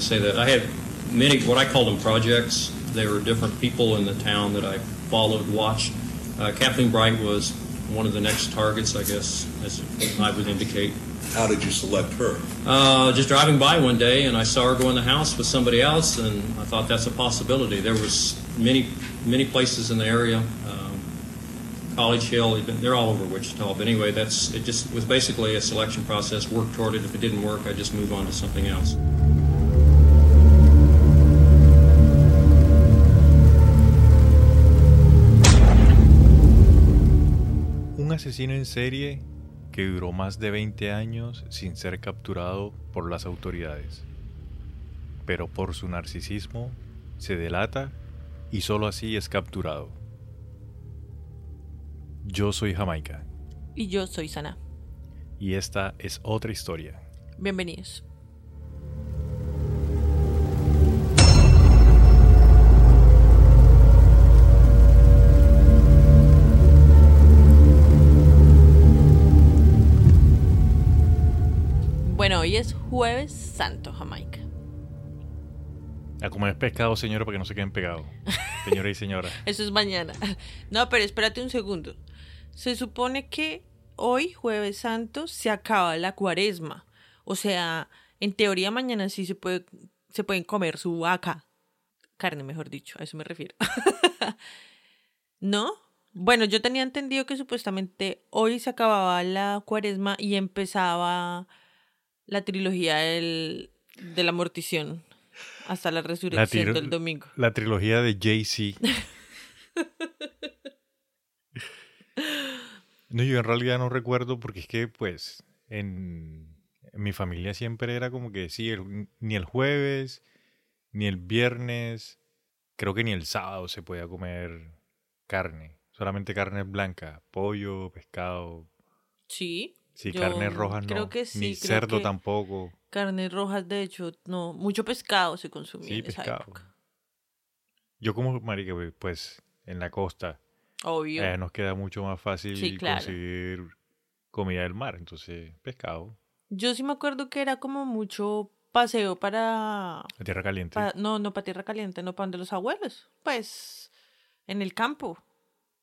exactly say that. I had many, what I call them projects. There were different people in the town that I followed, watched. Uh, Kathleen Bright was one of the next targets, I guess, as I would indicate. How did you select her? Uh, just driving by one day, and I saw her go in the house with somebody else, and I thought that's a possibility. There was many, many places in the area, um, College Hill, they're all over Wichita. But anyway, that's it. Just was basically a selection process. Worked toward it. If it didn't work, I just move on to something else. Asesino en serie que duró más de 20 años sin ser capturado por las autoridades. Pero por su narcisismo se delata y solo así es capturado. Yo soy Jamaica Y yo soy Sana. y esta es otra historia. Bienvenidos. Hoy es jueves santo, Jamaica. A comer pescado, señora, para que no se queden pegados. Señora y señora. Eso es mañana. No, pero espérate un segundo. Se supone que hoy, jueves santo, se acaba la cuaresma. O sea, en teoría mañana sí se puede, se pueden comer su vaca. Carne, mejor dicho, a eso me refiero. ¿No? Bueno, yo tenía entendido que supuestamente hoy se acababa la cuaresma y empezaba la trilogía del, de la mortición hasta la resurrección tri- del domingo. La trilogía de Jay-Z. No, yo en realidad no recuerdo porque es que, pues, en, en mi familia siempre era como que sí, el- ni el jueves, ni el viernes, creo que ni el sábado se podía comer carne. Solamente carne blanca, pollo, pescado. Sí. Sí, Yo carnes rojas no. creo que sí, ni creo cerdo que- tampoco. Carnes rojas, de hecho, no. Mucho pescado se consumía Sí, en esa pescado. época. Yo como marica, pues, en la costa. Obvio. Eh, nos queda mucho más fácil Sí, claro. conseguir comida del mar, entonces pescado, Yo sí me acuerdo que era como mucho paseo para... a tierra caliente. no, no para tierra caliente, no para donde los abuelos. Pues en el campo.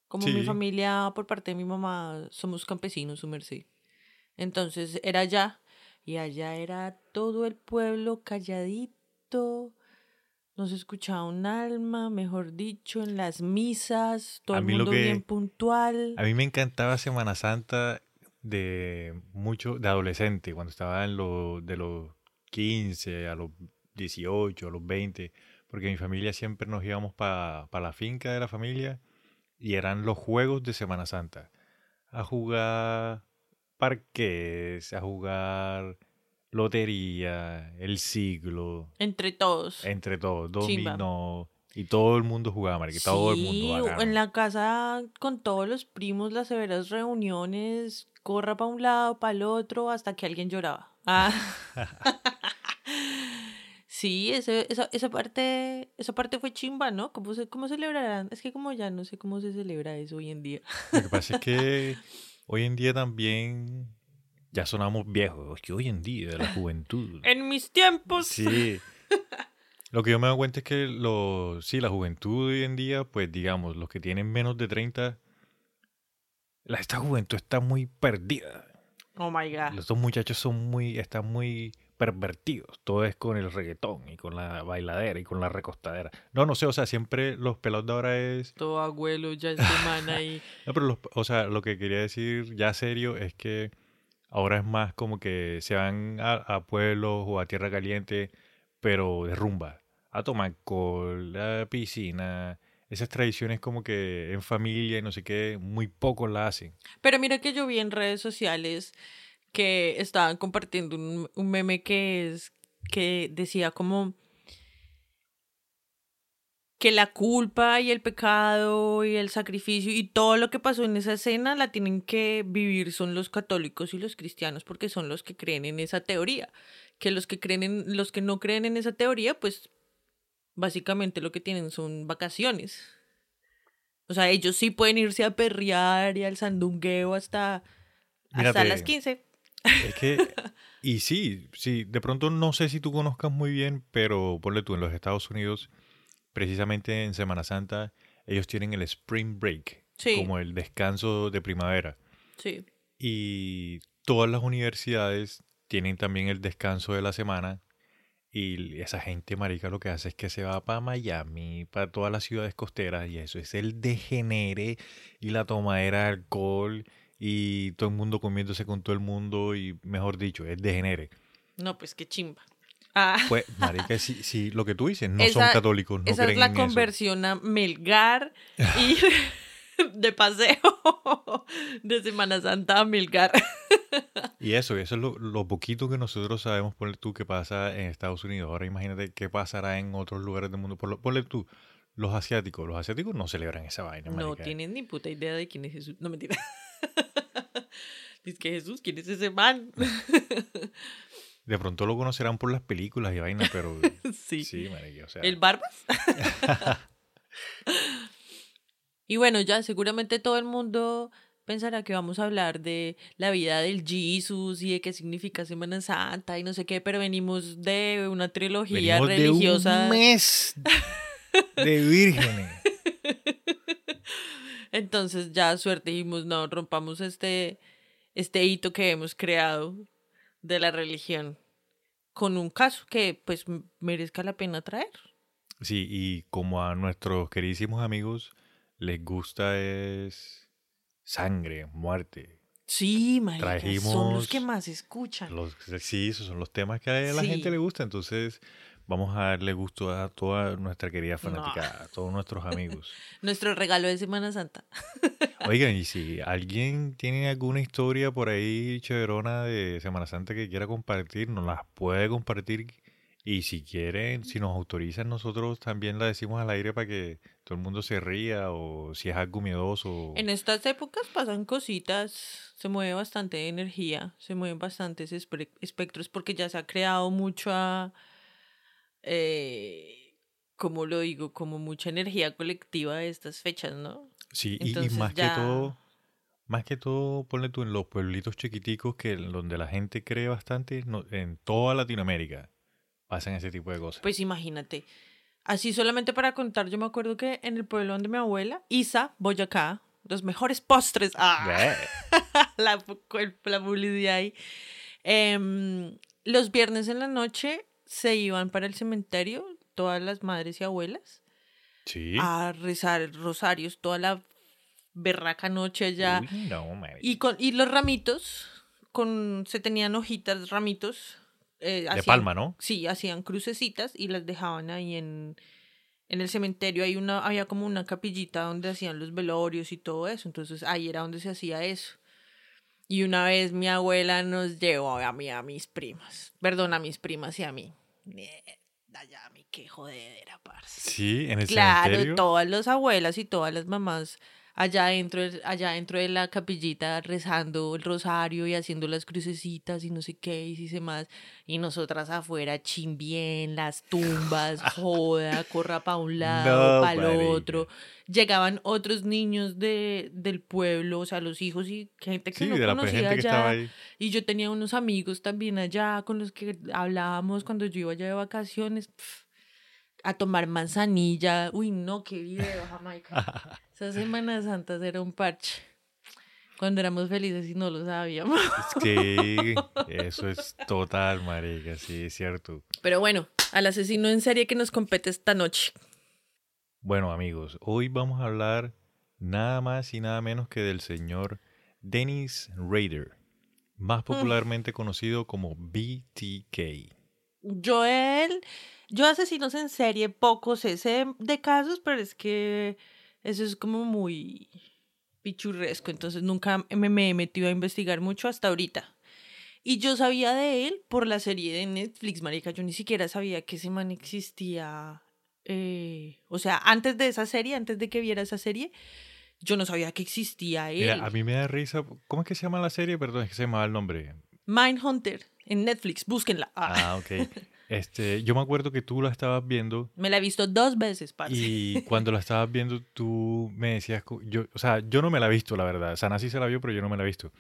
Como mi familia, por parte de mi mamá, somos campesinos, su merced. Entonces era allá. Y allá era todo el pueblo calladito. No se escuchaba un alma, mejor dicho, en las misas, todo el mundo que- bien puntual. A mí me encantaba Semana Santa de mucho de adolescente, cuando estaba en lo, de los 15 a los 18, a los 20, porque mi familia siempre nos íbamos para la finca de la familia y eran los juegos de Semana Santa. A jugar parques, a jugar lotería, el siglo, Entre todos. entre todos, dominó, y todo el mundo jugaba, marica, todo el Sí, mundo bacano. en la casa con todos los primos, las severas reuniones, corra para un lado, para el otro, hasta que alguien lloraba. Ah. sí, ese- esa, esa parte, esa parte fue chimba, ¿no? ¿Cómo, se, ¿Cómo celebrarán? Es que como ya no sé cómo se celebra eso hoy en día. Lo que pasa es que hoy en día también ya sonamos viejos. Es que hoy en día la juventud. En mis tiempos. Sí. Lo que yo me doy cuenta es que lo, sí, la juventud hoy en día, pues digamos, los que tienen menos de 30, la, esta juventud está muy perdida. Oh my god. Estos muchachos son muy, están muy pervertidos. Todo es con el reggaetón y con la bailadera y con la recostadera. No, no sé, o sea, siempre los pelados de ahora es Todo abuelo ya semana y No, pero los- o sea, lo que quería decir ya serio es que ahora es más como que se van a, a pueblos o a tierra caliente, pero de rumba, a tomar alcohol, a piscina. Esas tradiciones como que en familia y no sé qué, muy pocos la hacen. Pero mira que yo vi en redes sociales que estaban compartiendo un, un meme que es que decía como que la culpa y el pecado y el sacrificio y todo lo que pasó en esa escena la tienen que vivir son los católicos y los cristianos porque son los que creen en esa teoría. Que los que creen en, los que no creen en esa teoría, pues básicamente lo que tienen son vacaciones. O sea, ellos sí pueden irse a perrear y al sandungueo hasta, hasta las 15. Es que, y sí, sí, de pronto no sé si tú conozcas muy bien, pero ponle tú, en los Estados Unidos, precisamente en Semana Santa, ellos tienen el Spring Break, Sí. como el descanso de primavera. Sí. Y todas las universidades tienen también el descanso de la semana. Y esa gente marica lo que hace es que se va para Miami, para todas las ciudades costeras, y eso es el degenere y la tomadera de alcohol y todo el mundo comiéndose con todo el mundo y mejor dicho, es degenere. No, pues qué chimba. Ah, Pues, marica, si, si lo que tú dices, no Esa- son católicos, no esa es la en eso. conversión a Melgar y de paseo de Semana Santa a Melgar. Y eso, eso es lo, lo poquito que nosotros sabemos, ponle tú, que pasa en Estados Unidos. Ahora imagínate qué pasará en otros lugares del mundo. Por lo- Ponle tú, los asiáticos. Los asiáticos no celebran esa vaina, No marica. tienen ni puta idea de quién es Jesús. No, mentira. Dice que Jesús, ¿quién es ese man? De pronto lo conocerán por las películas y vaina, pero sí. sí, marica, o sea, ¿El Barbas? y bueno, ya seguramente todo el mundo pensará que vamos a hablar de la vida del Jesus y de qué significa Semana Santa y no sé qué, pero venimos de una trilogía venimos de religiosa. un mes de vírgenes. Entonces ya suerte dijimos, no, rompamos este, este hito que hemos creado de la religión con un caso que pues merezca la pena traer. Sí, y como a nuestros queridísimos amigos les gusta es sangre, muerte. Sí, marica, son los Trajimos que más escuchan. Los, sí, esos son los temas que a la Sí. gente le gusta. Entonces, vamos a darle gusto a toda nuestra querida fanática, a todos nuestros amigos. Nuestro regalo de Semana Santa. Oigan, y si alguien tiene alguna historia por ahí chéverona de Semana Santa que quiera compartir, nos las puede compartir. Y si quieren, si nos autorizan, nosotros también la decimos al aire para que todo el mundo se ría o si es algo miedoso. En estas épocas pasan cositas, se mueve bastante energía, se mueven bastantes espectros porque ya se ha creado mucha, eh, ¿cómo lo digo? Como mucha energía colectiva de estas fechas, ¿no? Sí, y- más ya- que todo, más que todo, ponle tú en los pueblitos chiquiticos que donde la gente cree bastante, no- en toda Latinoamérica pasan ese tipo de cosas. Pues imagínate. Así solamente para contar, yo me acuerdo que en el pueblo donde mi abuela, Isa, Boyacá, los mejores postres. ¡Ah! La, la publicidad ahí. Em, los viernes en la noche se iban para el cementerio, todas las madres y abuelas, sí. a rezar rosarios toda la berraca noche allá. Uy, no, marica. Y, con, y los ramitos, con, se tenían hojitas, ramitos. eh, de hacían- palma, ¿no? Sí, hacían crucecitas y las dejaban ahí en, en el cementerio. Hay una, había como una capillita donde hacían los velorios y todo eso. Entonces ahí era donde se hacía eso. Y una vez mi abuela nos llevó a mí, a mis primas. Perdón, a mis primas y a mí. Mí qué jodedera, parce. Sí, en el Claro, cementerio. todas las abuelas y todas las mamás allá dentro, allá dentro de la capillita rezando el rosario y haciendo las crucecitas y no sé qué y si se más. Y nosotras afuera chimbien, las tumbas, joda, corra para un lado, No, para el otro. Llegaban otros niños de, del pueblo, o sea, los hijos y gente que Sí, no de la conocía que allá. estaba ahí. Y yo tenía unos amigos también allá con los que hablábamos cuando yo iba allá de vacaciones. A tomar manzanilla. Uy, no, qué video, Jamaica. Esas Semanas Santas era un parche. Cuando éramos felices y no lo sabíamos. Sí, eso es total, marica, sí, es cierto. Pero bueno, al asesino en serie que nos compete esta noche. Bueno, amigos, hoy vamos a hablar nada más y nada menos que del señor Dennis Rader, más popularmente conocido como BTK. Yo él, yo asesinos en serie pocos sé de casos, pero es que eso es como muy pichurresco, entonces nunca me, he metido a investigar mucho hasta ahorita. Y yo sabía de él por la serie de Netflix, marica, yo ni siquiera sabía que ese man existía. eh, o sea, antes de esa serie, antes de que viera esa serie, yo no sabía que existía él. Mira, a mí me da risa. ¿Cómo es que se llama la serie? Perdón, es que se llamaba el nombre. Mindhunter en Netflix, búsquenla. Ah, Ah, ok. Este, yo me acuerdo que tú la estabas viendo Me la he visto dos veces, parce. y cuando la estabas viendo tú me decías, yo, o sea, yo no me la he visto, la verdad. Sana sí se la vio, pero yo no me la he visto.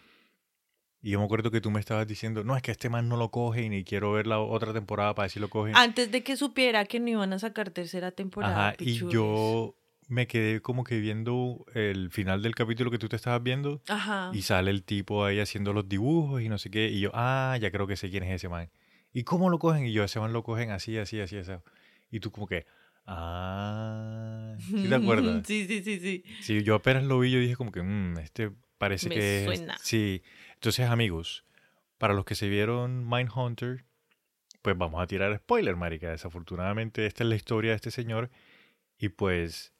Y yo me acuerdo que tú me estabas diciendo, no, es que este man no lo coge y ni quiero ver la otra temporada para ver si lo. Antes de que supiera que no iban a sacar tercera temporada. Ajá, y yo me quedé como que viendo el final del capítulo que tú te estabas viendo Ajá. y sale el tipo ahí haciendo los dibujos y no sé qué. Y yo, ah, ya creo que sé quién es ese man. ¿Y cómo lo cogen? Y yo, ese man lo cogen así, así, así, así. Y tú como que, ah, ¿sí te acuerdas? sí, sí, sí, sí. Sí, yo apenas lo vi, yo dije como que, "Mm, este parece Me que es... suena. Sí. Entonces, amigos, para los que se vieron Mindhunter, pues vamos a tirar spoiler, marica. Desafortunadamente, esta es la historia de este señor. Y pues,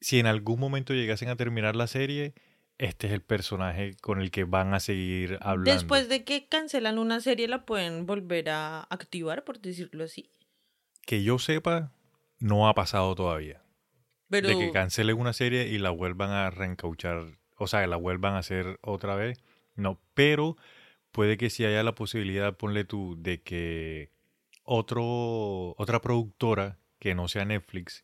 si en algún momento llegasen a terminar la serie, este es el personaje con el que van a seguir hablando. Después de que cancelan una serie, la pueden volver a activar, por decirlo así. Que yo sepa, no ha pasado todavía. Pero De que cancelen una serie y la vuelvan a reencauchar, o sea, la vuelvan a hacer otra vez. No, pero puede que si haya la posibilidad, ponle tú, de que otro, otra productora que no sea Netflix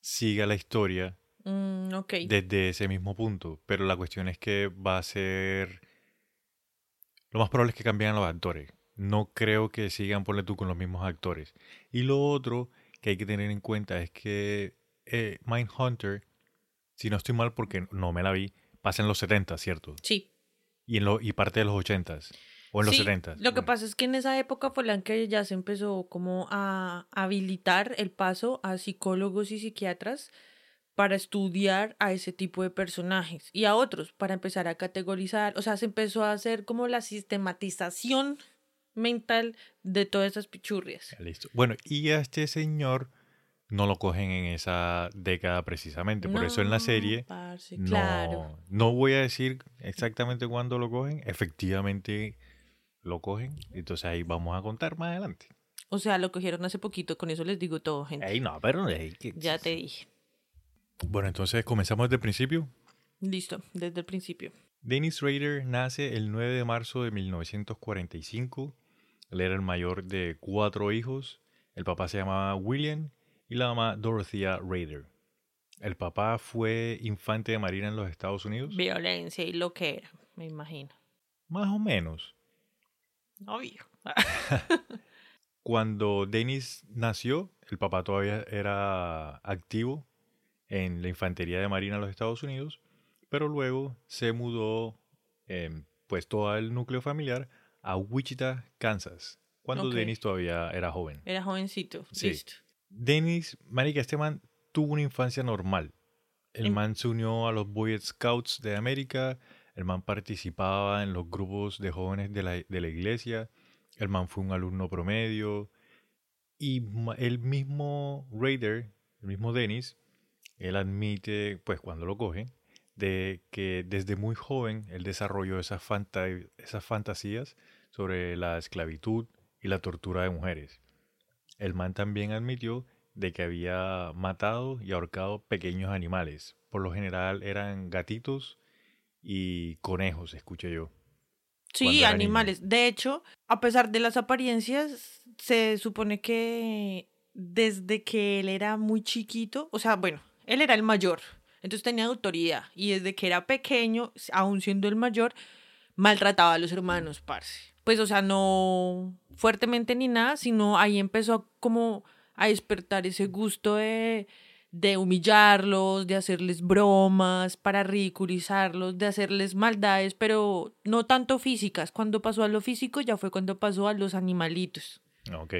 siga la historia Mm, ok. desde ese mismo punto. Pero la cuestión es que va a ser... Lo más probable es que cambien los actores. No creo que sigan, ponle tú, con los mismos actores. Y lo otro que hay que tener en cuenta es que eh, Mindhunter, si no estoy mal porque no me la vi, pasa en los 70, ¿cierto? Sí. Y, en lo, y parte de los 80 o en los Sí, 70. Lo que pasa es que en esa época fue la que ya se empezó como a habilitar el paso a psicólogos y psiquiatras para estudiar a ese tipo de personajes y a otros para empezar a categorizar, o sea, se empezó a hacer como la sistematización mental de todas esas pichurrias. Listo. Bueno, y a este señor no lo cogen en esa década precisamente. Por eso en la No, serie parce, no, claro. no voy a decir exactamente cuándo lo cogen. Efectivamente lo cogen. Entonces ahí vamos a contar más adelante. O sea, lo cogieron hace poquito, con eso les digo todo, gente. Ey, no, pero ey, que- Ya te dije. Bueno, entonces comenzamos desde el principio. Listo, desde el principio. Dennis Rader nace el 9 de marzo de 1945. Él era el mayor de cuatro hijos. El papá se llamaba William y la mamá Dorothea Rader. El papá fue infante de marina en los Estados Unidos. Violencia y lo que era, me imagino. Más o menos. Obvio. Cuando Dennis nació, el papá todavía era activo en la infantería de marina de los Estados Unidos, pero luego se mudó, em, pues todo el núcleo familiar, a Wichita, Kansas, cuando Ok. Dennis todavía era joven. Era jovencito. Sí. Listo. Dennis, marica, este man tuvo una infancia normal. El En- man se unió a los Boy Scouts de América, el man participaba en los grupos de jóvenes de la, de la iglesia, el man fue un alumno promedio y el mismo Raider, el mismo Dennis, él admite, pues cuando lo cogen, de que desde muy joven él desarrolló esas, fanta- esas fantasías sobre la esclavitud y la tortura de mujeres. El man también admitió de que había matado y ahorcado pequeños animales. Por lo general eran gatitos y conejos, escuché yo. Sí, animales. De hecho, a pesar de las apariencias, se supone que desde que él era muy chiquito, o sea, bueno, él era el mayor, entonces tenía autoridad. Y desde que era pequeño, aún siendo el mayor, maltrataba a los hermanos, parce. Pues, o sea, no fuertemente ni nada, sino ahí empezó a como a despertar ese gusto de, de humillarlos, de hacerles bromas, para ridiculizarlos, de hacerles maldades, pero no tanto físicas. Cuando pasó a lo físico ya fue cuando pasó a los animalitos. Ok,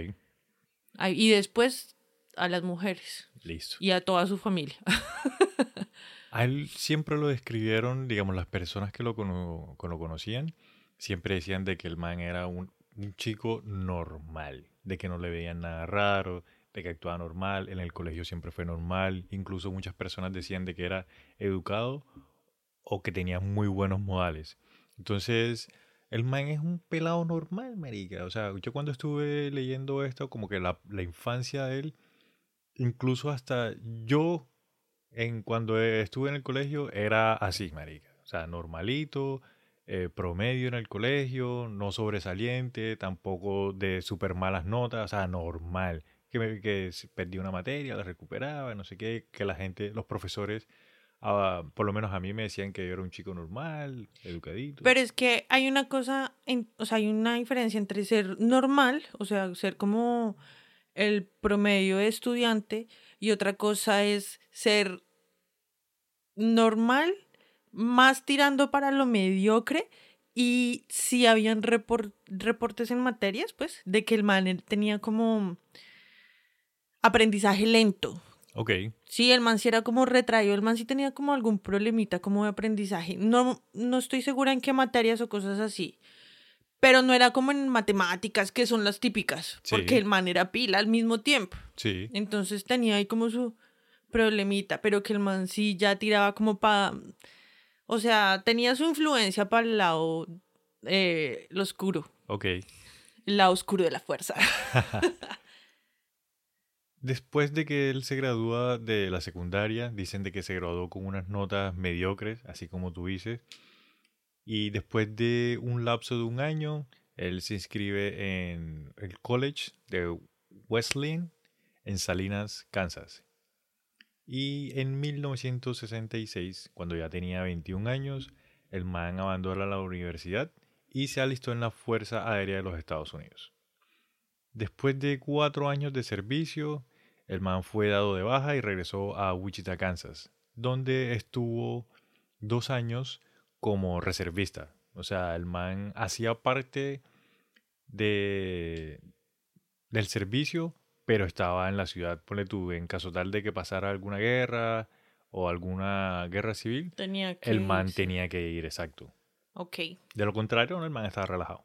Y después a las mujeres listo. y a toda su familia. A él siempre lo describieron, digamos, las personas que lo, cono- que lo conocían, siempre decían de que el man era un, un chico normal, de que no le veían nada raro, de que actuaba normal, en el colegio siempre fue normal, incluso muchas personas decían de que era educado o que tenía muy buenos modales. Entonces, el man es un pelado normal, marica. O sea, yo cuando estuve leyendo esto, como que la, la infancia de él, incluso hasta yo en cuando estuve en el colegio era así, marica. O sea, normalito, eh, promedio en el colegio, no sobresaliente, tampoco de súper malas notas, o sea, normal. Que, me- que perdí una materia, la recuperaba, no sé qué, que la gente, los profesores ah, por lo menos a mí me decían que yo era un chico normal, educadito. Pero es que hay una cosa, o sea, hay una diferencia entre ser normal, o sea, ser como el promedio de estudiante, y otra cosa es ser normal, más tirando para lo mediocre. Y si habían repor- reportes en materias, pues, de que el man tenía como aprendizaje lento. ok, Sí, el man sí era como retraído, el man sí tenía como algún problemita como de aprendizaje. No, no estoy segura en qué materias o cosas así. Pero no era como en matemáticas, que son las típicas, Sí. porque el man era pila al mismo tiempo. sí. Entonces tenía ahí como su problemita, pero que el man sí ya tiraba como para... O sea, tenía su influencia para el lado eh, lo oscuro, Ok. el lado oscuro de la fuerza. Después de que él se gradúa de la secundaria, dicen de que se graduó con unas notas mediocres, así como tú dices. Y después de un lapso de un año, él se inscribe en el college de Wesleyan en Salinas, Kansas. Y en 1966, cuando ya tenía 21 años, el man abandona la universidad y se alistó en la Fuerza Aérea de los Estados Unidos. Después de cuatro años de servicio, el man fue dado de baja y regresó a Wichita, Kansas, donde estuvo dos años como reservista. O sea, el man hacía parte de, del servicio, pero estaba en la ciudad, ponle tú, en caso tal de que pasara alguna guerra o alguna guerra civil, Tenía que... el man irse. tenía que ir, exacto. Ok. De lo contrario, el man estaba relajado.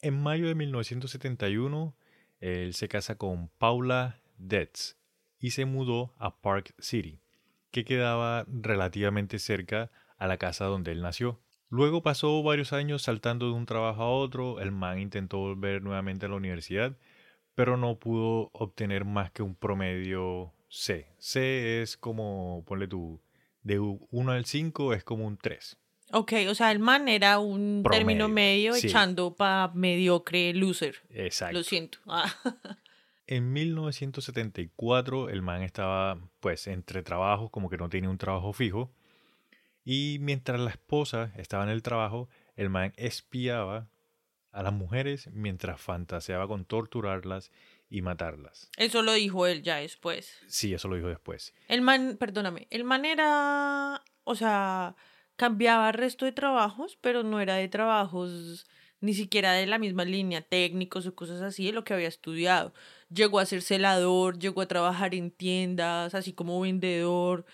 En mayo de 1971, él se casa con Paula Detz y se mudó a Park City, que quedaba relativamente cerca a la casa donde él nació. Luego pasó varios años saltando de un trabajo a otro, el man intentó volver nuevamente a la universidad, pero no pudo obtener más que un promedio C. C es como, ponle tú, de 1 al 5 es como un 3. Ok, o sea, el man era un término Promedio, medio sí. echando para mediocre loser. Exacto. Lo siento. Ah. En 1974 el man estaba pues entre trabajos, como que no tenía un trabajo fijo. Y mientras la esposa estaba en el trabajo, el man espiaba a las mujeres mientras fantaseaba con torturarlas y matarlas. Eso lo dijo él ya después. Sí, eso lo dijo después. El man, perdóname, el man era, o sea, cambiaba el resto de trabajos, pero no era de trabajos ni siquiera de la misma línea, técnicos o cosas así de lo que había estudiado. Llegó a ser celador, llegó a trabajar en tiendas, así como vendedor.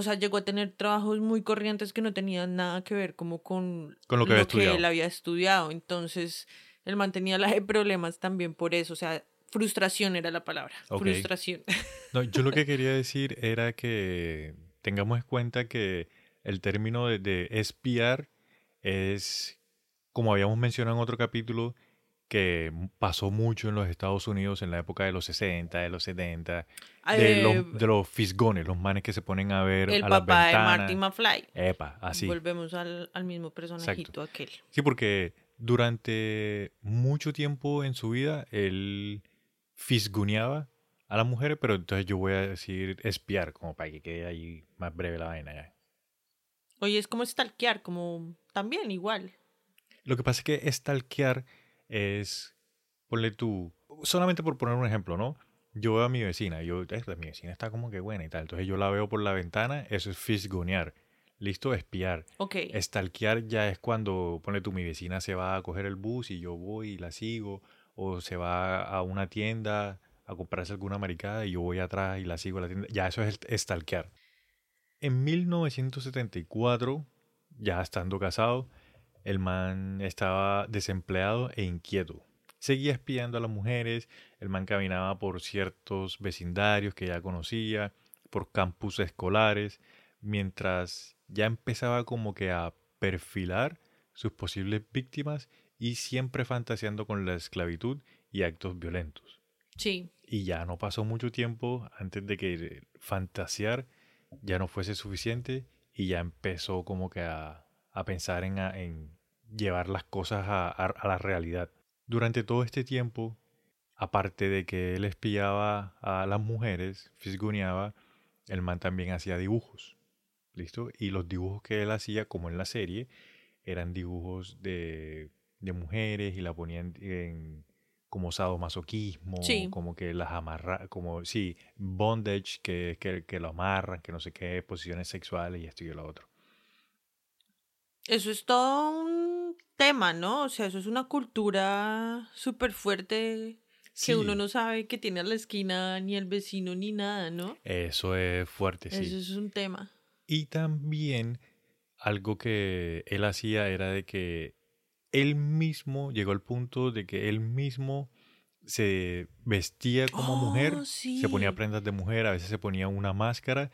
O sea, llegó a tener trabajos muy corrientes que no tenían nada que ver como con, Con lo que él había estudiado. Entonces, él mantenía la de problemas también por eso. O sea, frustración era la palabra. Frustración. No, yo lo que quería decir era que tengamos en cuenta que el término de, de espiar es, como habíamos mencionado en otro capítulo, que pasó mucho en los Estados Unidos en la época de los 60, de los 70, de, Eh, los, de los fisgones, los manes que se ponen a ver el a las papá de. Marty McFly. Epa, así. Volvemos al, al mismo personajito aquel. Sí, porque durante mucho tiempo en su vida él fisgoneaba a las mujeres, pero entonces yo voy a decir espiar, como para que quede ahí más breve la vaina ya. Oye, es como stalkear, como también igual. Lo que pasa es que stalkear es, ponle tú, solamente por poner un ejemplo, ¿no? Yo veo a mi vecina, yo, "Eh, mi vecina está como que buena y tal, entonces yo la veo por la ventana, eso es fisgonear. Listo, espiar. Ok. Stalkear ya es cuando, ponle tú, mi vecina se va a coger el bus y yo voy y la sigo, o se va a una tienda a comprarse alguna maricada y yo voy atrás y la sigo a la tienda. Ya eso es stalkear. En 1974, ya estando casado, el man estaba desempleado e inquieto. Seguía espiando a las mujeres, el man caminaba por ciertos vecindarios que ya conocía, por campus escolares, mientras ya empezaba como que a perfilar sus posibles víctimas y siempre fantaseando con la esclavitud y actos violentos. Sí. Y ya no pasó mucho tiempo antes de que fantasear ya no fuese suficiente y ya empezó como que a, a pensar en, a- en llevar las cosas a, a- a la realidad. Durante todo este tiempo, aparte de que él espiaba a las mujeres, fisgoneaba, el man también hacía dibujos. ¿Listo? Y los dibujos que él hacía, como en la serie, eran dibujos de, de mujeres y la ponían en como sadomasoquismo, Sí. como que las amarra, como, sí, bondage, que, que, que lo amarran, que no sé qué, posiciones sexuales y esto y lo otro. Eso es todo un tema, ¿no? O sea, eso es una cultura súper fuerte que uno no sabe que tiene a la esquina ni el vecino ni nada, ¿no? Eso es fuerte, sí. Eso es un tema. Y también algo que él hacía era de que él mismo llegó al punto de que él mismo se vestía como mujer, Oh, se ponía prendas de mujer, a veces se ponía una máscara,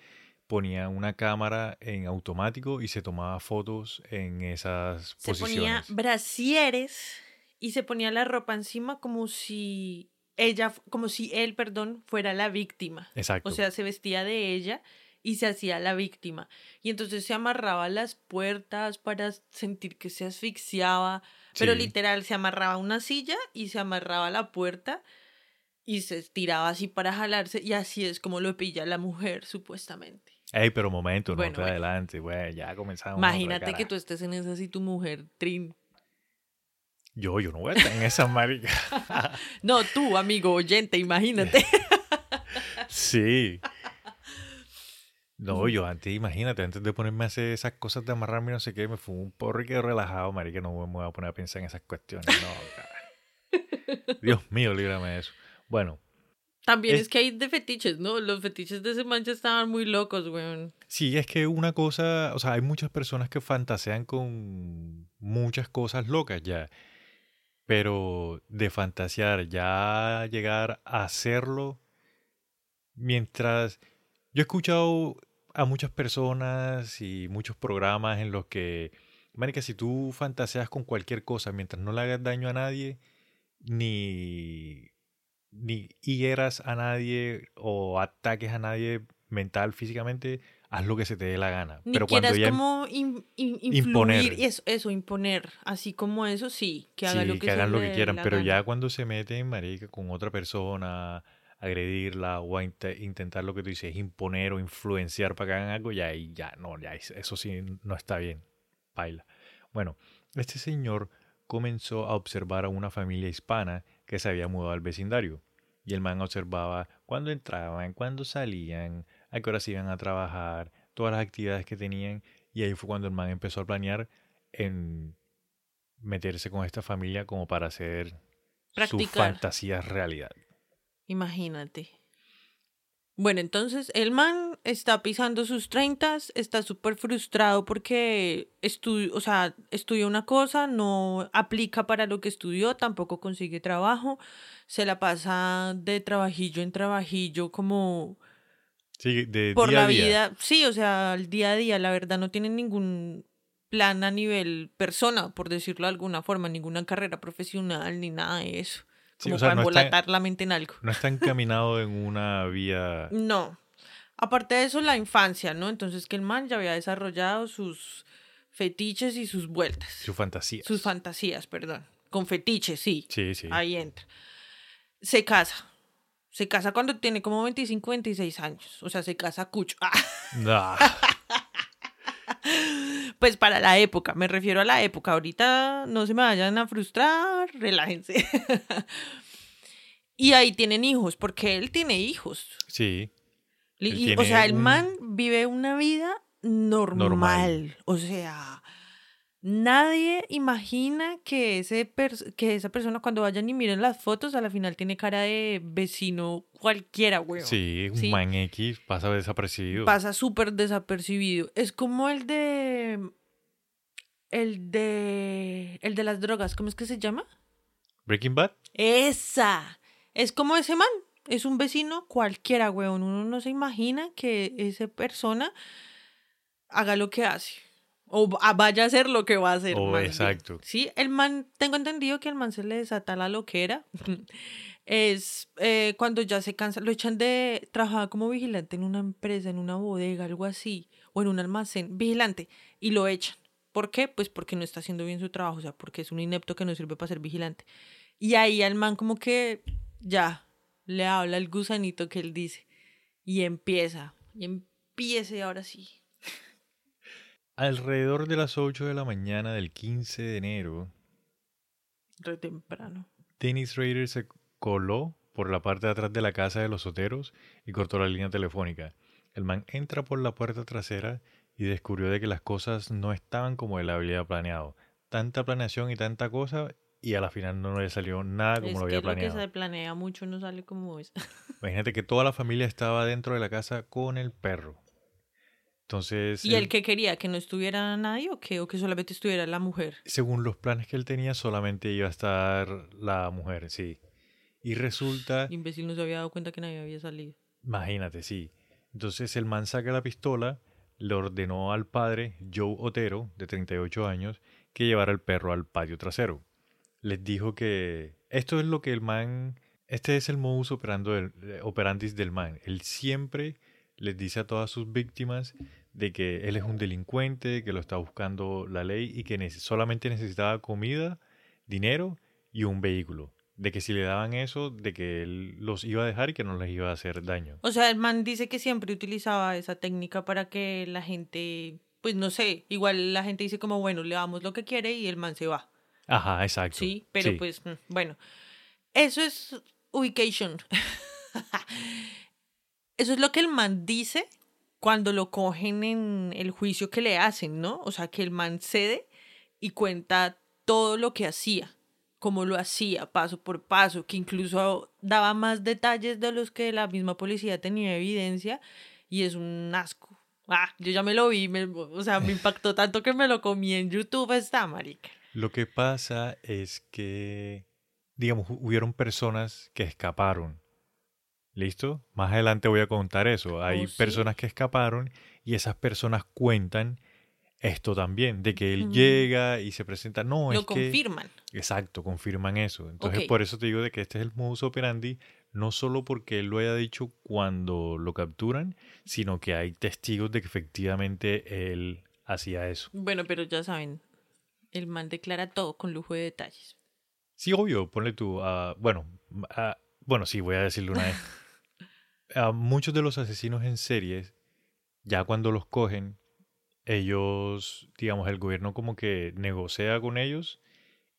ponía una cámara en automático y se tomaba fotos en esas Se ponía posiciones. brasieres y se ponía la ropa encima como si ella, como si él, perdón, fuera la víctima. Exacto. O sea, se vestía de ella y se hacía la víctima. Y entonces se amarraba las puertas para sentir que se asfixiaba. Pero Sí. literal, se amarraba a una silla y se amarraba a la puerta y se estiraba así para jalarse. Y así es como lo pilla la mujer, supuestamente. Ey, pero momento, no Bueno, te bueno. adelante, güey, ya comenzamos. Imagínate que tú estés en esa y tu mujer, Trin. Yo, yo no voy a estar en esa marica. No, tú, amigo oyente, imagínate. Sí. No, yo antes, imagínate, antes de ponerme a hacer esas cosas de amarrarme y no sé qué, me fue un porro y quedé relajado, marica, no me voy a poner a pensar en esas cuestiones, no, cara. Dios mío, líbrame de eso. Bueno, También Es- es que hay de fetiches, ¿no? Los fetiches de ese mancha estaban muy locos, weón. sí, es que una cosa, o sea, hay muchas personas que fantasean con muchas cosas locas ya, pero de fantasear, ya llegar a hacerlo, mientras yo he escuchado a muchas personas y muchos programas en los que, marica, si tú fantaseas con cualquier cosa mientras no le hagas daño a nadie, ni, ni hieras a nadie o ataques a nadie mental, físicamente, haz lo que se te dé la gana. Ni Pero cuando ya como in- in- imponer. eso, eso, imponer. Así como eso, sí, que haga sí, lo que, que hagan lo que quieran, pero ya gana. cuando se meten, marica, con otra persona, agredirla o a inte- intentar lo que tú dices, imponer o influenciar para que hagan algo, ya ya no, ya es- eso sí no está bien, baila. Bueno, este señor comenzó a observar a una familia hispana que se había mudado al vecindario. Y el man observaba cuándo entraban, cuándo salían, a qué horas iban a trabajar, todas las actividades que tenían. Y ahí fue cuando el man empezó a planear en meterse con esta familia como para hacer sus Practicar. fantasías realidad. Imagínate. Bueno, entonces el man está pisando sus treintas, está súper frustrado porque estudió, o sea, estudió una cosa, no aplica para lo que estudió, tampoco consigue trabajo, se la pasa de trabajillo en trabajillo como Sí, de por día la a día. vida, sí, o sea, al día a día, la verdad, no tienen ningún plan a nivel persona, por decirlo de alguna forma, ninguna carrera profesional ni nada de eso. Sí, Como o sea, para no está- la mente en algo. No está encaminado en una vía. No. Aparte de eso, la infancia, ¿no? Entonces que el man ya había desarrollado sus fetiches y sus vueltas. Su fantasía. Sus fantasías, perdón. Con fetiches, sí. Sí, sí. Ahí entra. Se casa. Se casa cuando tiene como 25, 26 años. O sea, se casa cucho. Ah, Nah. pues para la época, me refiero a la época. Ahorita no se me vayan a frustrar, relájense. y ahí tienen hijos, porque él tiene hijos. Sí. Y, o sea, el man vive una vida normal. Normal. O sea, nadie imagina que, ese que esa persona cuando vayan y miren las fotos a la final tiene cara de vecino cualquiera, güey. Sí, un Sí. man X pasa desapercibido. Pasa súper desapercibido. Es como el de... El de... El de las drogas, ¿cómo es que se llama? Breaking Bad. Esa. Es como ese man. Es un vecino cualquiera, weón. Uno no se imagina que esa persona haga lo que hace. O va- vaya a hacer lo que va a hacer. Oh, exacto. Sí, el man, tengo entendido que el man se le desata la loquera. es eh, cuando ya se cansa, lo echan de trabajar como vigilante en una empresa, en una bodega, algo así, o en un almacén, vigilante, y lo echan. ¿Por qué? Pues porque no está haciendo bien su trabajo, o sea, porque es un inepto que no sirve para ser vigilante. Y ahí al man como que ya le habla el gusanito que él dice. Y empieza, y empieza y ahora sí. Alrededor de las 8 de la mañana del 15 de enero, Re temprano. Dennis Rader se coló por la parte de atrás de la casa de los soteros y cortó la línea telefónica. El man entra por la puerta trasera y descubrió de que las cosas no estaban como él había planeado. Tanta planeación y tanta cosa y a la final no le salió nada como es lo que había lo que planeado. se planea mucho no sale como es. Imagínate que toda la familia estaba dentro de la casa con el perro. Entonces, ¿Y él- el que quería que no estuviera nadie o que, o que solamente estuviera la mujer? según los planes que él tenía, solamente iba a estar la mujer, sí. Y resulta, El imbécil no se había dado cuenta que nadie había salido. imagínate, sí. Entonces el man saca la pistola, le ordenó al padre, Joe Otero, de 38 años, que llevara el perro al patio trasero. Les dijo que esto es lo que el man, este es el modus operando del, eh, operandis del man. Él siempre les dice a todas sus víctimas de que él es un delincuente, que lo está buscando la ley y que solamente necesitaba comida, dinero y un vehículo. De que si le daban eso, de que él los iba a dejar y que no les iba a hacer daño. O sea, el man dice que siempre utilizaba esa técnica para que la gente, pues no sé, igual la gente dice como, bueno, le damos lo que quiere y el man se va. Ajá, exacto. Sí, pero Sí. pues, mm, bueno, eso es ubication. eso es lo que el man dice cuando lo cogen en el juicio que le hacen, ¿no? O sea, que el man cede y cuenta todo lo que hacía, cómo lo hacía, paso por paso, que incluso daba más detalles de los que la misma policía tenía evidencia y es un asco. Ah, yo ya me lo vi, me- o sea, me impactó tanto que me lo comí en YouTube esta marica. Lo que pasa es que, digamos, hu- hubieron personas que escaparon. ¿Listo? Más adelante voy a contar eso. Hay Oh, sí. personas que escaparon y esas personas cuentan esto también, de que él Mm. llega y se presenta. No, lo es que... confirman. Exacto, confirman eso. Entonces, por eso te digo de que este es el modus operandi, no solo porque él lo haya dicho cuando lo capturan, sino que hay testigos de que efectivamente él hacía eso. Bueno, pero ya saben, el man declara todo con lujo de detalles. Sí, obvio, ponle tú. ah, bueno, ah, bueno, sí, voy a decirlo una vez. A muchos de los asesinos en series, ya cuando los cogen, ellos, digamos, el gobierno como que negocia con ellos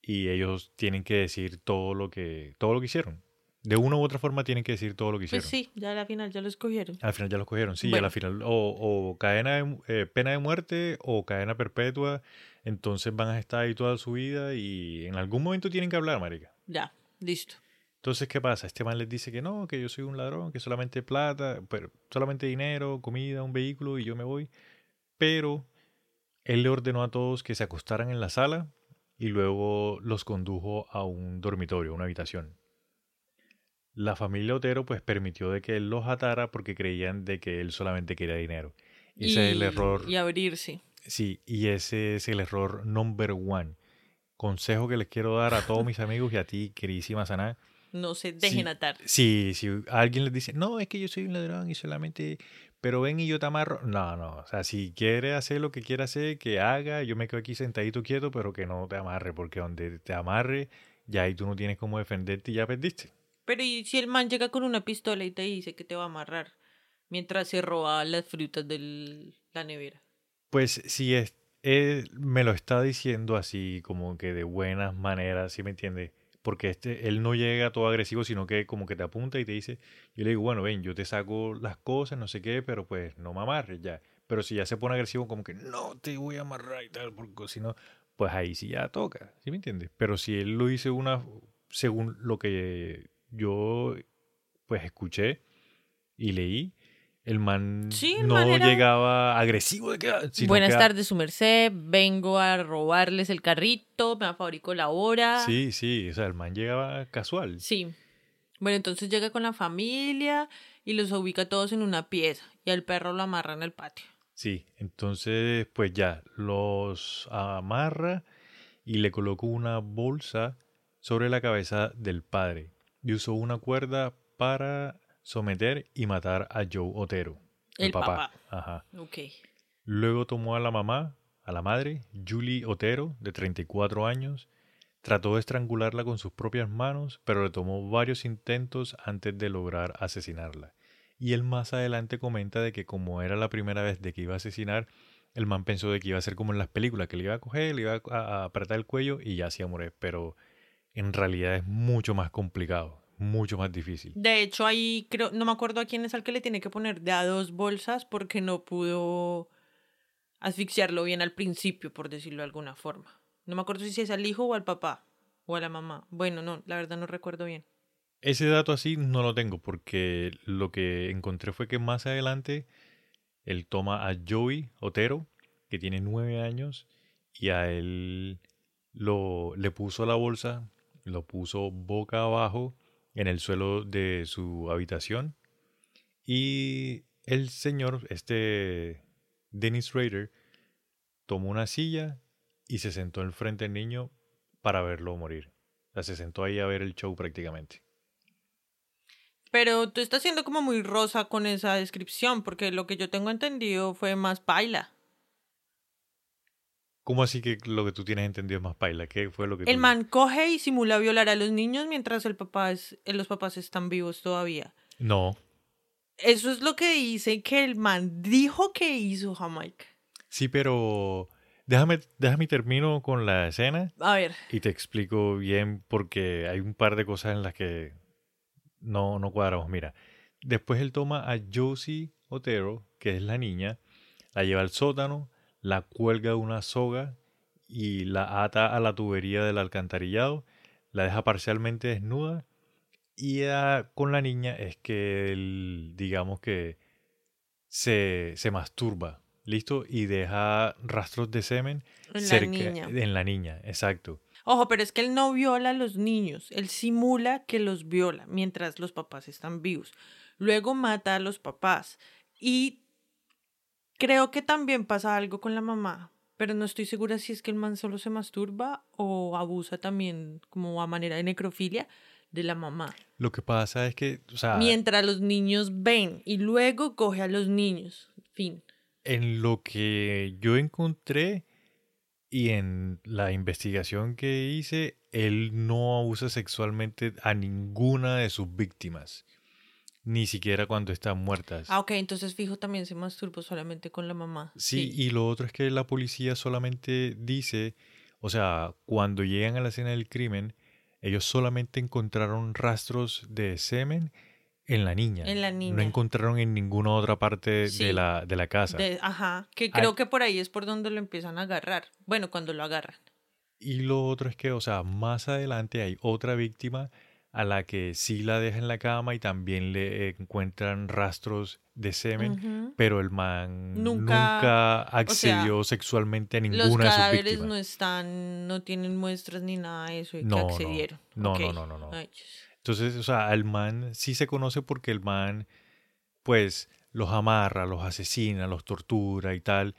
y ellos tienen que decir todo lo que, todo lo que hicieron. De una u otra forma tienen que decir todo lo que hicieron. Pues sí, ya a la final ya lo escogieron. Al final ya los cogieron, sí, Bueno. la final o, o cadena de eh, pena de muerte o cadena perpetua, entonces van a estar ahí toda su vida y en algún momento tienen que hablar, marica. Ya, listo. Entonces, ¿qué pasa? Este man les dice que no, que yo soy un ladrón, que solamente plata, pero solamente dinero, comida, un vehículo y yo me voy. Pero él le ordenó a todos que se acostaran en la sala y luego los condujo a un dormitorio, una habitación. La familia Otero pues permitió de que él los atara porque creían de que él solamente quería dinero. Y ese es el error. Y abrirse. Sí, y ese es el error number one. Consejo que les quiero dar a todos mis amigos y a ti, queridísima Sana. No se dejen Sí. atar. Sí, si alguien les dice, no, es que yo soy un ladrón y solamente, pero ven y yo te amarro. No, no, o sea, si quiere hacer lo que quiera hacer, que haga, yo me quedo aquí sentadito quieto, pero que no te amarre, porque donde te amarre, ya ahí tú no tienes cómo defenderte y ya perdiste. Pero ¿y si el man llega con una pistola y te dice que te va a amarrar mientras se roba las frutas de la nevera? Pues si es, él me lo está diciendo así, como que de buenas maneras, ¿sí me entiende? Porque este, él no llega todo agresivo, sino que como que te apunta y te dice, yo le digo, bueno, ven, yo te saco las cosas, no sé qué, pero pues no me amarres ya. Pero si ya se pone agresivo, como que no te voy a amarrar y tal, porque si no, pues ahí sí ya toca, ¿sí me entiendes? Pero si él lo dice una, según lo que yo pues escuché y leí, el man Sí, no llegaba agresivo de que, Buenas que- tardes, su merced. Vengo a robarles el carrito. Me fabrico la hora. Sí, sí, o sea, el man llegaba casual. Sí. Bueno, entonces llega con la familia y los ubica todos en una pieza. Y al perro lo amarra en el patio. Sí, entonces pues ya los amarra y le colocó una bolsa sobre la cabeza del padre y usó una cuerda para someter y matar a Joe Otero, el, El papá. Ajá. Luego tomó a la mamá, a la madre, Julie Otero, de 34 años, trató de estrangularla con sus propias manos, pero le tomó varios intentos antes de lograr asesinarla. Y él más adelante comenta de que como era la primera vez de que iba a asesinar, el man pensó de que iba a ser como en las películas, que le iba a coger, le iba a, a apretar el cuello y ya se iba a morir. Pero en realidad es mucho más complicado, mucho más difícil. De hecho, ahí creo, no me acuerdo a quién es al que le tiene que poner de a dos bolsas porque no pudo asfixiarlo bien al principio, por decirlo de alguna forma. No me acuerdo si es al hijo o al papá o a la mamá. Bueno, no, la verdad no recuerdo bien. Ese dato así no lo tengo porque lo que encontré fue que más adelante él toma a Joey Otero, que tiene nueve años, y a él lo, le puso la bolsa, lo puso boca abajo en el suelo de su habitación. Y el señor, este Dennis Rader, tomó una silla y se sentó enfrente del niño para verlo morir. O sea, se sentó ahí a ver el show prácticamente. Pero tú estás siendo como muy rosa con esa descripción, porque lo que yo tengo entendido fue más paila. ¿Cómo así que lo que tú tienes entendido es más paila? ¿Qué fue lo que El tú- man coge y simula violar a los niños mientras el papá es, eh, los papás están vivos todavía. No. Eso es lo que dice que el man dijo que hizo Jamaica. Sí, pero déjame, déjame termino con la escena A ver, y te explico bien porque hay un par de cosas en las que no, no cuadramos. Mira, después él toma a Josie Otero, que es la niña, la lleva al sótano, la cuelga de una soga y la ata a la tubería del alcantarillado, la deja parcialmente desnuda y ya con la niña es que él, digamos que se, se masturba, ¿listo? Y deja rastros de semen en la niña. en la niña, exacto. Ojo, pero es que él no viola a los niños, él simula que los viola mientras los papás están vivos. Luego mata a los papás y creo que también pasa algo con la mamá, pero no estoy segura si es que el man solo se masturba o abusa también como a manera de necrofilia de la mamá. Lo que pasa es que, o sea, Mientras los niños ven y luego coge a los niños. Fin. en lo que yo encontré y en la investigación que hice, él no abusa sexualmente a ninguna de sus víctimas, ni siquiera cuando están muertas. Ah, ok, entonces fijo también se masturbó solamente con la mamá. Sí, y lo otro es que la policía solamente dice, o sea, cuando llegan a la escena del crimen, ellos solamente encontraron rastros de semen en la niña. En la No niña. encontraron en ninguna otra parte Sí. de, la, de la casa. De- ajá, que creo que por ahí es por donde lo empiezan a agarrar. Bueno, cuando lo agarran. Y lo otro es que, o sea, más adelante hay otra víctima a la que sí la deja en la cama y también le encuentran rastros de semen, pero el man Nunca- nunca, accedió sexualmente a Los ninguna de sus cadáveres víctimas. no están, no tienen muestras ni nada de eso y No, que accedieron. No, no, no, no, no. Ay. Entonces, o sea, al man sí se conoce porque el man, pues, los amarra, los asesina, los tortura y tal.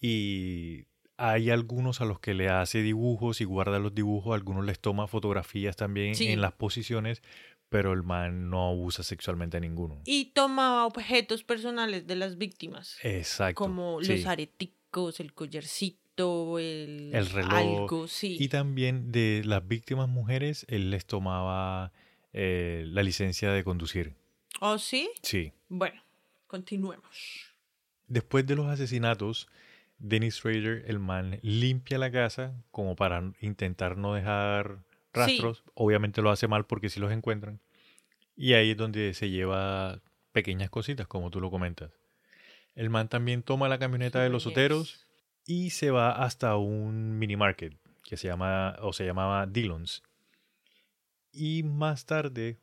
Y hay algunos a los que le hace dibujos y guarda los dibujos, algunos les toma fotografías también Sí. en las posiciones, pero el man no abusa sexualmente a ninguno. Y tomaba objetos personales de las víctimas. Exacto. como sí. los areticos, el collarcito, el, El reloj. algo, sí. Y también de las víctimas mujeres, él les tomaba eh, la licencia de conducir. ¿Oh, sí? Sí. Bueno, continuemos. Después de los asesinatos, Dennis Rader, el man, limpia la casa como para intentar no dejar rastros. Obviamente lo hace mal porque si los encuentran. Y ahí es donde se lleva pequeñas cositas, como tú lo comentas. El man también toma la camioneta de los soteros y se va hasta un mini market que se llama o se llamaba Dillon's. Y más tarde,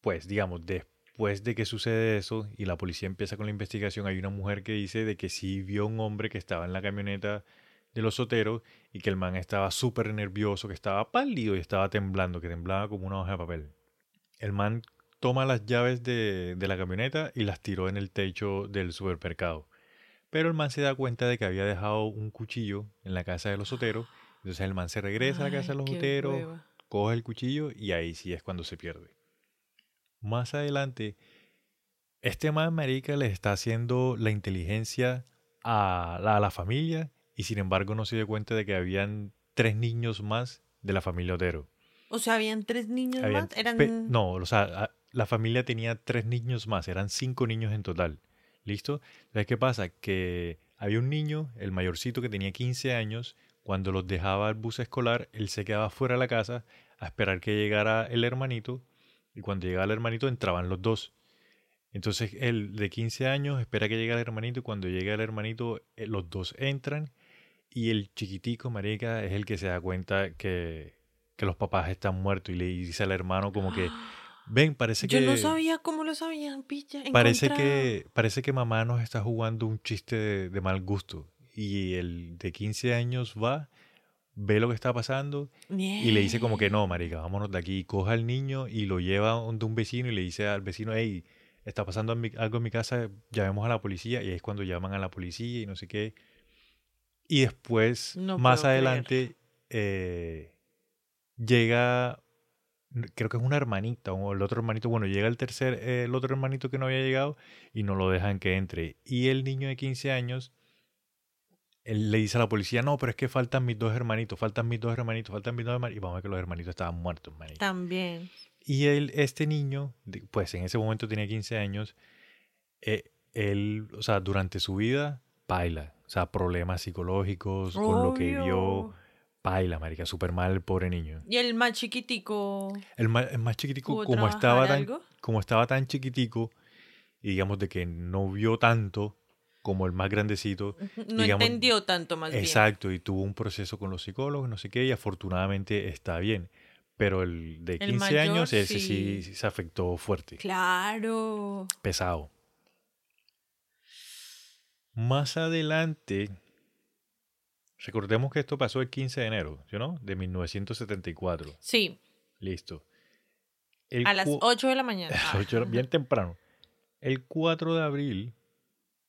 pues digamos, después de que sucede eso y la policía empieza con la investigación, hay una mujer que dice de que sí vio un hombre que estaba en la camioneta de los soteros y que el man estaba súper nervioso, que estaba pálido y estaba temblando, que temblaba como una hoja de papel. El man toma las llaves de, de la camioneta y las tiró en el techo del supermercado. Pero el man se da cuenta de que había dejado un cuchillo en la casa de los soteros. Entonces el man se regresa a la casa de los soteros, coge el cuchillo y ahí sí es cuando se pierde. Más adelante, este man marica le está haciendo la inteligencia a la, a la familia y sin embargo no se dio cuenta de que habían tres niños más de la familia Otero. O sea, habían tres niños Habían más. Eran. no, o sea, la familia tenía tres niños más, eran cinco niños en total. ¿Listo? Entonces, ¿qué pasa? Que Había un niño, el mayorcito que tenía 15 años, cuando los dejaba al bus escolar, él se quedaba fuera de la casa a esperar que llegara el hermanito y cuando llegaba el hermanito entraban los dos. Entonces él de 15 años espera que llegue el hermanito y cuando llega el hermanito eh, los dos entran y el chiquitico, marica, es el que se da cuenta que, que los papás están muertos y le dice al hermano como que, ven, parece que... Yo no sabía cómo lo sabían, pilla. Parece que, parece que mamá nos está jugando un chiste de, de mal gusto. Y el de 15 años va, ve lo que está pasando y le dice como que no, marica, vámonos de aquí. Coja al niño y lo lleva donde un vecino y le dice al vecino, hey, está pasando algo en mi casa, llamemos a la policía. Y es cuando llaman a la policía y no sé qué. Y después, No más adelante, eh, llega, creo que es una hermanita o el otro hermanito, bueno, llega el tercer, eh, el otro hermanito que no había llegado y no lo dejan que entre. Y el niño de 15 años, él le dice a la policía, no, pero es que faltan mis dos hermanitos, faltan mis dos hermanitos, faltan mis dos hermanitos. Y vamos a ver que los hermanitos estaban muertos, marica. También. Y él, este niño, pues en ese momento tenía 15 años, eh, él, o sea, durante su vida, baila. O sea, problemas psicológicos, con lo que vio, baila, marica, súper mal el pobre niño. Y el más chiquitico. El más, el más chiquitico, ¿Pudo como estaba, tan, algo? como estaba tan chiquitico, y digamos de que no vio tanto como el más grandecito, No digamos, entendió tanto más bien. Exacto, y tuvo un proceso con los psicólogos, no sé qué, y afortunadamente está bien. Pero el de El 15 años, ese sí. sí. se afectó fuerte, Claro. pesado. Más adelante, recordemos que esto pasó el 15 de enero, ¿sí no? De 1974. Sí, Listo. El a las cu- 8 de la mañana. a las ocho horas, bien temprano. El 4 de abril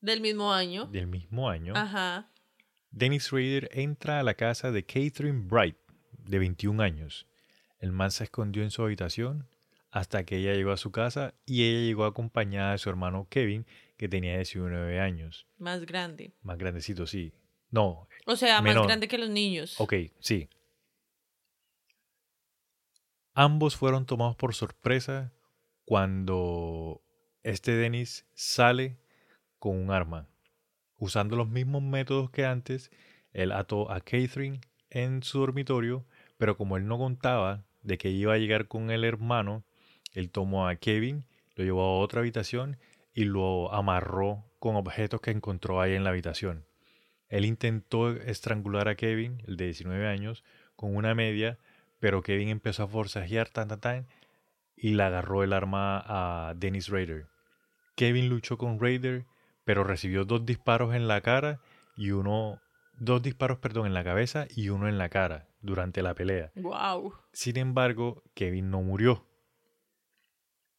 Del mismo año. del mismo año, Ajá. Dennis Rader entra a la casa de Catherine Bright, de 21 años. El man se escondió en su habitación hasta que ella llegó a su casa y ella llegó acompañada de su hermano Kevin, que tenía 19 años. Más grande. Más grandecito, sí. No, O sea, Menor. más grande que los niños. ok, sí. Ambos fueron tomados por sorpresa cuando este Dennis sale con un arma. Usando los mismos métodos que antes, él ató a Catherine en su dormitorio, pero como él no contaba de que iba a llegar con el hermano, él tomó a Kevin, lo llevó a otra habitación y lo amarró con objetos que encontró ahí en la habitación. Él intentó estrangular a Kevin, el de 19 años, con una media, pero Kevin empezó a forcejear tan tan tan y le agarró el arma a Dennis Rader. Kevin luchó con Rader, pero recibió dos disparos en la cara y uno dos disparos, perdón, en la cabeza y uno en la cara durante la pelea. Wow. Sin embargo, Kevin no murió.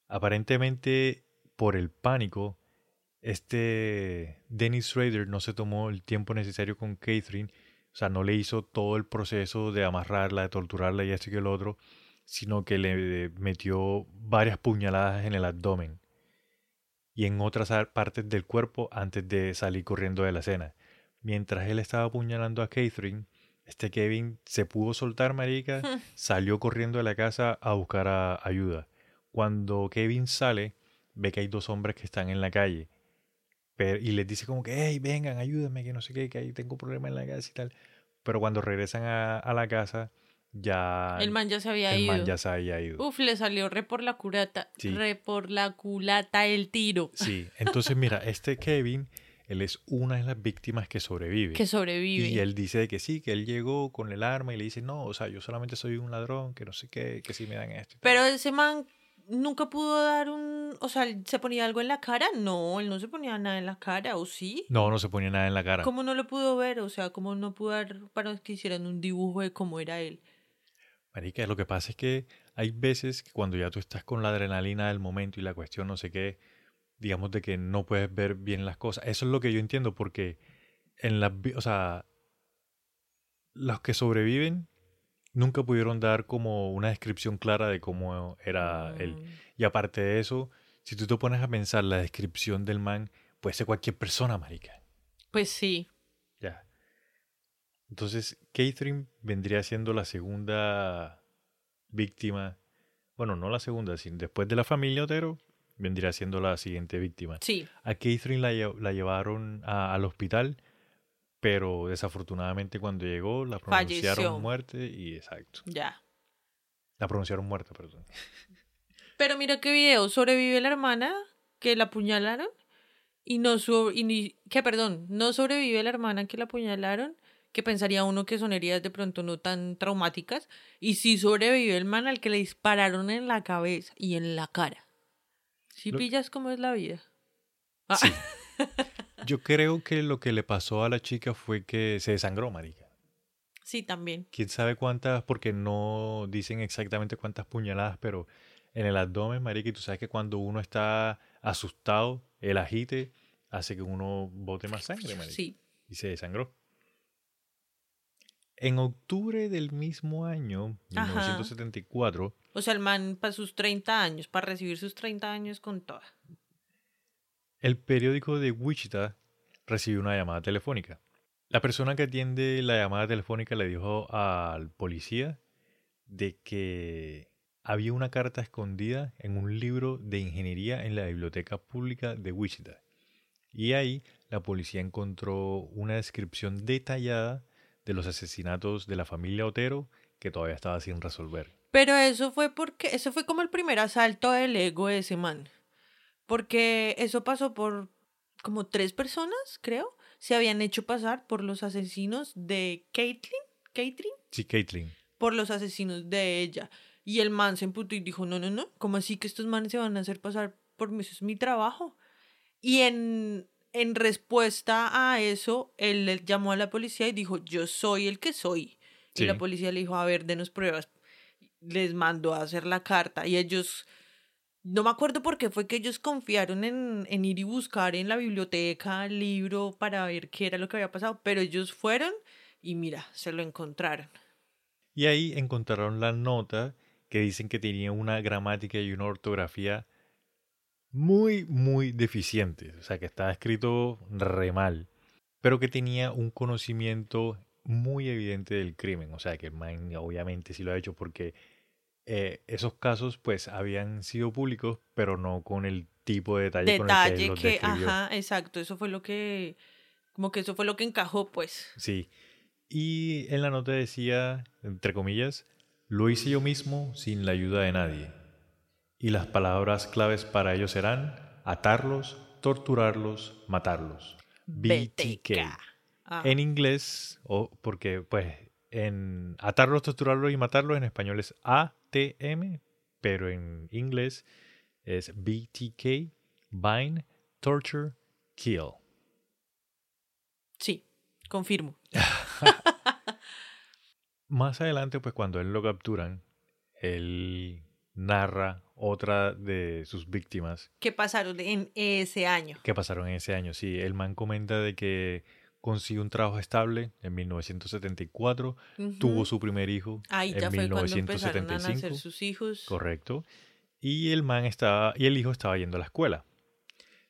Aparentemente, por el pánico, este Dennis Rader no se tomó el tiempo necesario con Catherine, o sea, no le hizo todo el proceso de amarrarla, de torturarla y esto y que el otro, sino que le metió varias puñaladas en el abdomen y en otras ar- partes del cuerpo antes de salir corriendo de la escena. Mientras él estaba apuñalando a Catherine, este Kevin se pudo soltar, marica, salió corriendo de la casa a buscar a- ayuda. Cuando Kevin sale, ve que hay dos hombres que están en la calle. Pero- y les dice como que, hey, vengan, ayúdenme, que no sé qué, que ahí tengo problemas en la casa y tal. Pero cuando regresan a, a la casa, ya El man ya se había el ido. man ya se había ido. Uf, le salió re por la curata. Sí. Re por la culata el tiro. Sí, entonces mira, este Kevin, él es una de las víctimas que sobrevive. Que sobrevive. Y él dice de que sí, que él llegó con el arma y le dice, no, o sea, yo solamente soy un ladrón, que no sé qué, que sí me dan esto. y tal". Pero ese man nunca pudo dar un. O sea, ¿se ponía algo en la cara? No, él no se ponía nada en la cara, ¿o sí? No, no se ponía nada en la cara. ¿Cómo no lo pudo ver? O sea, ¿cómo no pudo dar para que hicieran un dibujo de cómo era él? Marica, lo que pasa es que hay veces que cuando ya tú estás con la adrenalina del momento y la cuestión no sé qué, digamos de que no puedes ver bien las cosas. Eso es lo que yo entiendo porque en las, o sea, los que sobreviven nunca pudieron dar como una descripción clara de cómo era él. Y aparte de eso, si tú te pones a pensar la descripción del man, puede ser cualquier persona, marica. Pues sí. Entonces, Catherine vendría siendo la segunda víctima. Bueno, no la segunda, sino después de la familia Otero, vendría siendo la siguiente víctima. Sí. A Catherine la, lle- la llevaron a- al hospital, pero desafortunadamente cuando llegó la pronunciaron Falleció. muerte y exacto. Ya. La pronunciaron muerta, perdón. Pero mira qué video. Sobrevive la hermana que la apuñalaron. Y no y ni- que perdón, no sobrevive la hermana que la apuñalaron, que pensaría uno que son heridas de pronto no tan traumáticas. Y sí sobrevive el man al que le dispararon en la cabeza y en la cara. Si Lo- pillas cómo es la vida. Ah, Sí. Yo creo que lo que le pasó a la chica fue que se desangró, marica. sí, también. Quién sabe cuántas, porque no dicen exactamente cuántas puñaladas, pero en el abdomen, marica, y tú sabes que cuando uno está asustado, el agite hace que uno bote más sangre, marica. Sí. Y se desangró. En octubre del mismo año, Ajá. 1974, O sea, el man para sus 30 años, para recibir sus 30 años con toda. El periódico de Wichita recibió una llamada telefónica. La persona que atiende la llamada telefónica le dijo al policía de que había una carta escondida en un libro de ingeniería en la biblioteca pública de Wichita. Y ahí la policía encontró una descripción detallada de los asesinatos de la familia Otero que todavía estaba sin resolver. Pero eso fue porque, eso fue como el primer asalto del ego de ese man. Porque eso pasó por como tres personas, creo, se habían hecho pasar por los asesinos de Caitlyn, Caitlyn, Sí, Caitlin. por los asesinos de ella. Y el man se emputó y dijo, no, no, no, ¿cómo así que estos manes se van a hacer pasar por mí? Eso es mi trabajo. Y en, en respuesta a eso, él le llamó a la policía y dijo, yo soy el que soy. Y la policía le dijo, a ver, denos pruebas. Les mandó a hacer la carta y ellos, no me acuerdo por qué fue que ellos confiaron en, en ir y buscar en la biblioteca el libro para ver qué era lo que había pasado, pero ellos fueron y mira, se lo encontraron. Y ahí encontraron la nota que dicen que tenía una gramática y una ortografía muy, muy deficientes. O sea, que estaba escrito re mal. Pero que tenía un conocimiento muy evidente del crimen. O sea, que el man obviamente sí lo ha hecho porque eh, esos casos pues habían sido públicos, pero no con el tipo de detalle, con el que él los que, describió. ajá, exacto, eso fue lo que, como que eso fue lo que encajó, pues. Sí. Y en la nota decía, entre comillas, lo hice yo mismo sin la ayuda de nadie. Y las palabras claves para ello serán atarlos, torturarlos, matarlos. BTK. Ah, En inglés, o porque pues en atarlos, torturarlos y matarlos en español es ATM, pero en inglés es BTK, bind, torture, kill. sí, confirmo. Más adelante, pues cuando él lo capturan, él narra otra de sus víctimas ¿Qué pasaron en ese año? que pasaron en ese año. Sí, el man comenta de que consiguió un trabajo estable en 1974, tuvo su primer hijo Ahí en ya fue cuando empezaron a 1975. nacer sus hijos. Correcto. Y el man estaba, y el hijo estaba yendo a la escuela.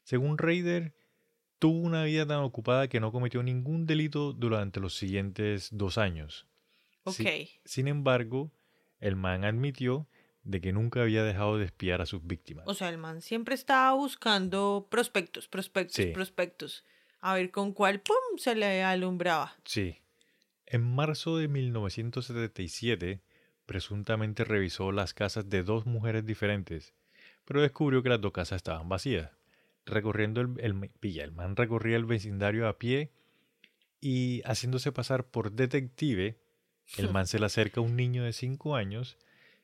Según Raider, tuvo una vida tan ocupada que no cometió ningún delito durante los siguientes dos años. Ok. Sin embargo, el man admitió de que nunca había dejado de espiar a sus víctimas. O sea, el man siempre estaba buscando prospectos, prospectos, Sí. prospectos. A ver con cuál, ¡pum!, se le alumbraba. Sí. En marzo de 1977, presuntamente revisó las casas de dos mujeres diferentes, pero descubrió que las dos casas estaban vacías. Recorriendo el, el- pilla, el man recorría el vecindario a pie y haciéndose pasar por detective, el man se le acerca a un niño de 5 años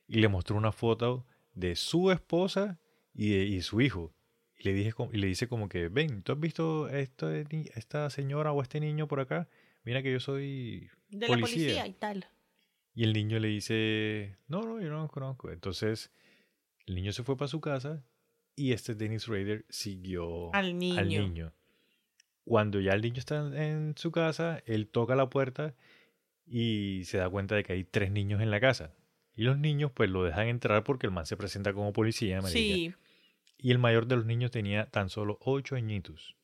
y le mostró una foto de su esposa y de y su hijo. Y le, dije, y le dice como que, ven, ¿tú has visto ni- esta señora o este niño por acá? Mira que yo soy De policía. la policía y tal. Y el niño le dice, no, no, yo no los conozco. Entonces, el niño se fue para su casa y este Dennis Rader siguió Al niño. al niño. Cuando ya el niño está en su casa, él toca la puerta y se da cuenta de que hay tres niños en la casa. Y los niños pues lo dejan entrar porque el man se presenta como policía. marica. Sí. Y el mayor de los niños tenía tan solo ocho añitos.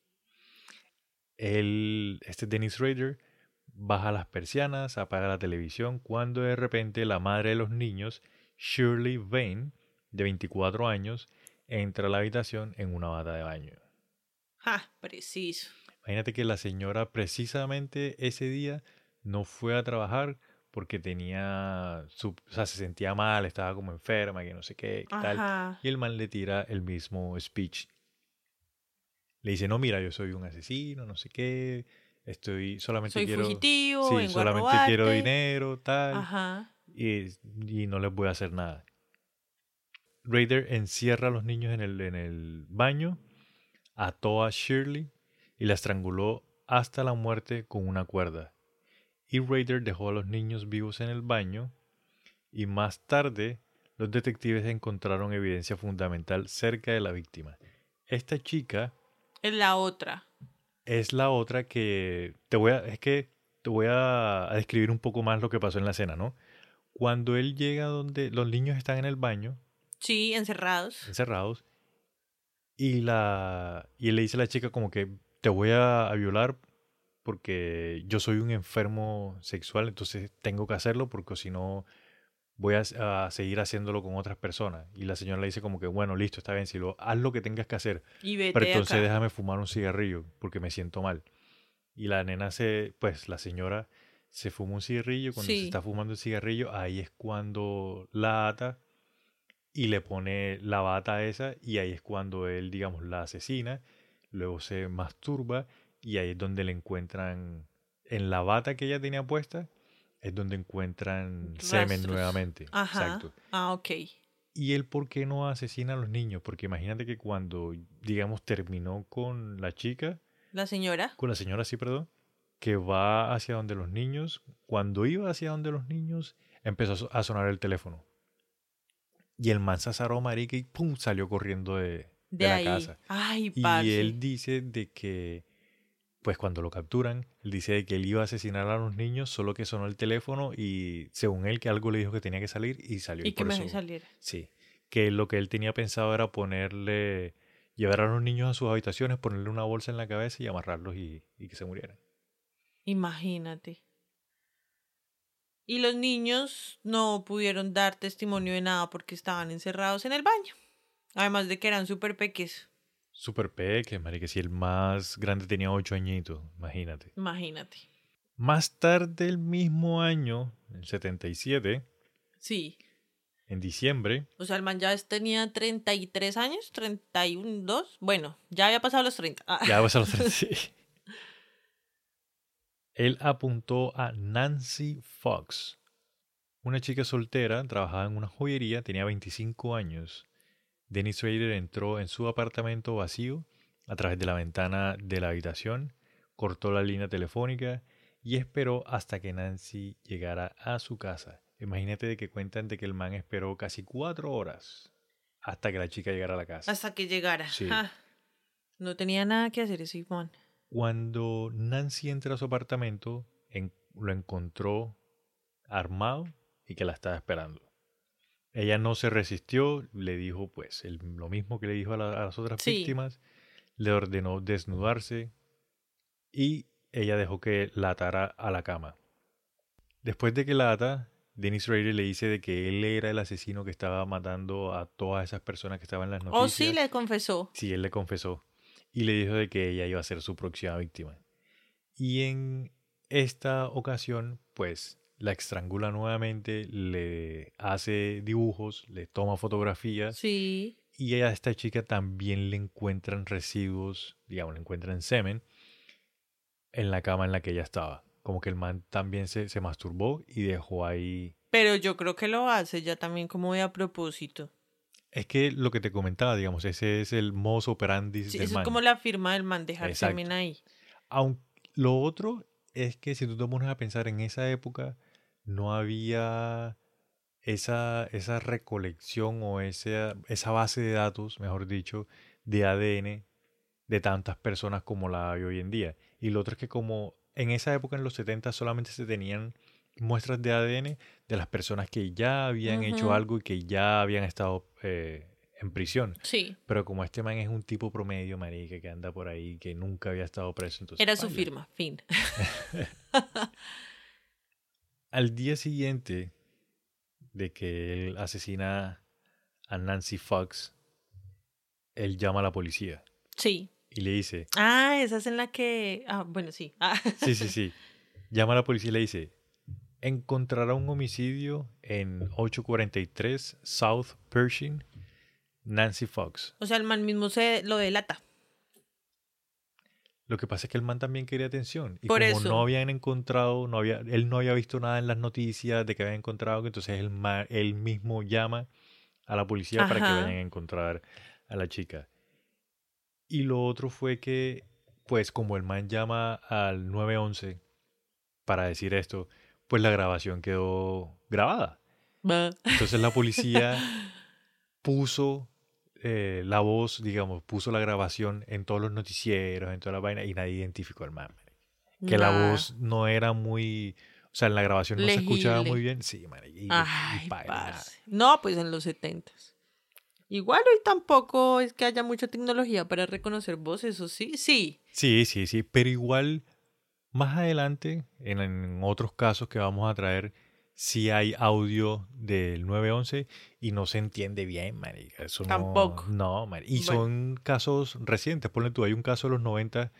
El, este Dennis Rader baja las persianas, apaga la televisión, cuando de repente la madre de los niños, Shirley Vane, de 24 años, entra a la habitación en una bata de baño. Ja, preciso. Imagínate que la señora precisamente ese día no fue a trabajar porque tenía, su, o sea, se sentía mal, estaba como enferma, que no sé qué, qué tal. Y el man le tira el mismo speech. Le dice, no, mira, yo soy un asesino, no sé qué, estoy, solamente Soy quiero... fugitivo, sí, solamente quiero dinero, tal, Ajá. y, y no les voy a hacer nada. Raider encierra a los niños en el, en el baño, ató a Shirley y la estranguló hasta la muerte con una cuerda. Y Raider dejó a los niños vivos en el baño y más tarde los detectives encontraron evidencia fundamental cerca de la víctima. Esta chica Es la otra. es la otra que te voy a es que te voy a, a describir un poco más lo que pasó en la escena, ¿no? Cuando él llega donde los niños están en el baño, Sí, encerrados. encerrados, y la y él le dice a la chica como que te voy a, a violar porque yo soy un enfermo sexual, entonces tengo que hacerlo porque si no voy a, a seguir haciéndolo con otras personas. Y la señora le dice como que bueno, listo, está bien, si lo haz lo que tengas que hacer, Y vete pero entonces acá. déjame fumar un cigarrillo porque me siento mal. Y la nena se, pues la señora se fuma un cigarrillo, cuando se está fumando el cigarrillo, ahí es cuando la ata y le pone la bata esa y ahí es cuando él, digamos, la asesina, luego se masturba y ahí es donde le encuentran, en la bata que ella tenía puesta, es donde encuentran semen Rastros. nuevamente. Ajá. Exacto. Ah, ok. ¿Y él por qué no asesina a los niños? Porque imagínate que cuando, digamos, terminó con la chica, La señora. con la señora, sí, perdón, que va hacia donde los niños, cuando iba hacia donde los niños, empezó a so- a sonar el teléfono. Y el man se azaró, marica, y pum, salió corriendo de, de De la ahí. casa. Ay, Y parce. él dice de que, pues cuando lo capturan, él dice que él iba a asesinar a los niños, solo que sonó el teléfono y según él que algo le dijo que tenía que salir y salió. Y que por me eso- salir. Sí, que lo que él tenía pensado era ponerle, llevar a los niños a sus habitaciones, ponerle una bolsa en la cabeza y amarrarlos y, y que se murieran. Imagínate. Y los niños no pudieron dar testimonio de nada porque estaban encerrados en el baño. Además de que eran súper peques. Super peque, marica, si el más grande tenía ocho añitos, imagínate. Imagínate. Más tarde el mismo año, el 77, Sí. en diciembre, O sea, el man ya tenía 33 años, 31, 2. Bueno, ya había pasado los 30. Ah, ya vas a los 30, sí. Él apuntó a Nancy Fox, una chica soltera, trabajaba en una joyería, tenía 25 años. Dennis Rader entró en su apartamento vacío a través de la ventana de la habitación, cortó la línea telefónica y esperó hasta que Nancy llegara a su casa. Imagínate de que cuentan de que el man esperó casi cuatro horas hasta que la chica llegara a la casa. Hasta que llegara. Sí. Ah, no tenía nada que hacer ese man. Cuando Nancy entra a su apartamento, en- lo encontró armado y que la estaba esperando. Ella no se resistió, le dijo pues el- lo mismo que le dijo a, la- a las otras Sí. víctimas, le ordenó desnudarse y ella dejó que la atara a la cama. Después de que la ata, Dennis Rader le dice de que él era el asesino que estaba matando a todas esas personas que estaban en las noticias. Oh, sí, le confesó. Sí, él le confesó y le dijo de que ella iba a ser su próxima víctima. Y en esta ocasión, pues la estrangula nuevamente, le hace dibujos, le toma fotografías Sí. y a esta chica también le encuentran residuos, digamos, le encuentran semen en la cama en la que ella estaba. Como que el man también se, se masturbó y dejó ahí Pero yo creo que lo hace ya también como de a propósito. Es que lo que te comentaba, digamos, ese es el modus operandi Sí, del eso man. es como la firma del man, dejar semen ahí. Aunque lo otro es que si tú te pones a pensar en esa época, no había esa, esa recolección o esa, esa base de datos, mejor dicho, de ADN de tantas personas como la hay hoy en día. Y lo otro es que como en esa época, en los 70, solamente se tenían muestras de ADN de las personas que ya habían hecho algo y que ya habían estado eh, en prisión. Sí, Pero como este man es un tipo promedio, marica, que anda por ahí, que nunca había estado preso, entonces... era su firma, fin. Al día siguiente de que él asesina a Nancy Fox, él llama a la policía. Sí, y le dice, Ah, esa es en la que. Ah, bueno, sí. Ah, sí, sí, sí, llama a la policía y le dice, encontrará un homicidio en 843 South Pershing, Nancy Fox. o sea, el man mismo se lo delata. Lo que pasa es que el man también quería atención. Y Por como eso. no habían encontrado, no había, él no había visto nada en las noticias de que habían encontrado, entonces él, ma- él mismo llama a la policía para que vayan a encontrar a la chica. Y lo otro fue que, pues como el man llama al 911 para decir esto, pues la grabación quedó grabada. Va. Entonces la policía puso eh, la voz, digamos, puso la grabación en todos los noticieros, en toda la vaina, y nadie identificó al man. Que la Nah. voz no era muy. O sea, en la grabación no se escuchaba Legible. muy bien. Sí, marica, y, y Ay, parce. No, pues en los setentas. Igual hoy tampoco es que haya mucha tecnología para reconocer voces, eso sí, sí. Sí, sí, sí. Pero igual, más adelante, en, en otros casos que vamos a traer, sí hay audio del 911 y no se entiende bien, marica. Eso no- Tampoco. No, marica. Y Bueno. son casos recientes. Ponle tú, hay un caso de los 90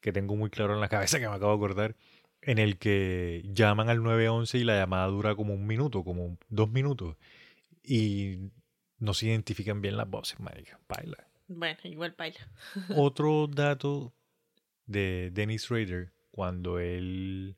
que tengo muy claro en la cabeza que me acabo de acordar, en el que llaman al 911 y la llamada dura como un minuto, como dos minutos. Y no se identifican bien las voces, marica. Baila. Bueno, igual baila. Otro dato de Dennis Rader, cuando él,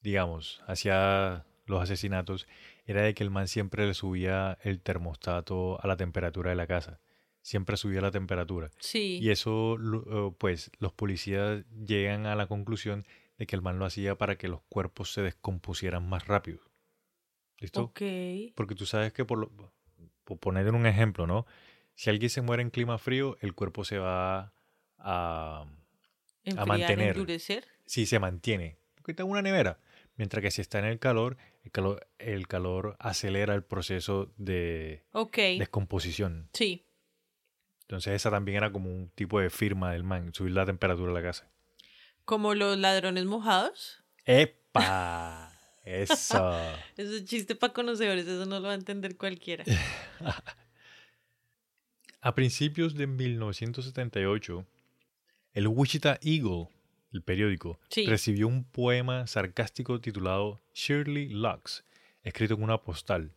digamos, hacía los asesinatos, era de que el man siempre le subía el termostato a la temperatura de la casa. Siempre subía la temperatura. Sí. Y eso, eh, pues, los policías llegan a la conclusión de que el man lo hacía para que los cuerpos se descompusieran más rápido. ¿Listo? Ok. Porque tú sabes que, por, lo- por poner un ejemplo, ¿no? Si alguien se muere en clima frío, el cuerpo se va a... Enfriar, mantener. endurecer. Sí, se mantiene. Porque está en una nevera. Mientras que si está en el calor, el calor, el calor acelera el proceso de descomposición. Sí. Entonces esa también era como un tipo de firma del man, subir la temperatura de la casa. Como los ladrones mojados. ¡Epa! Eso. Eso es chiste para conocedores, eso no lo va a entender cualquiera. A principios de 1978, el Wichita Eagle, el periódico, Sí. recibió un poema sarcástico titulado Shirley Lux, escrito en una postal.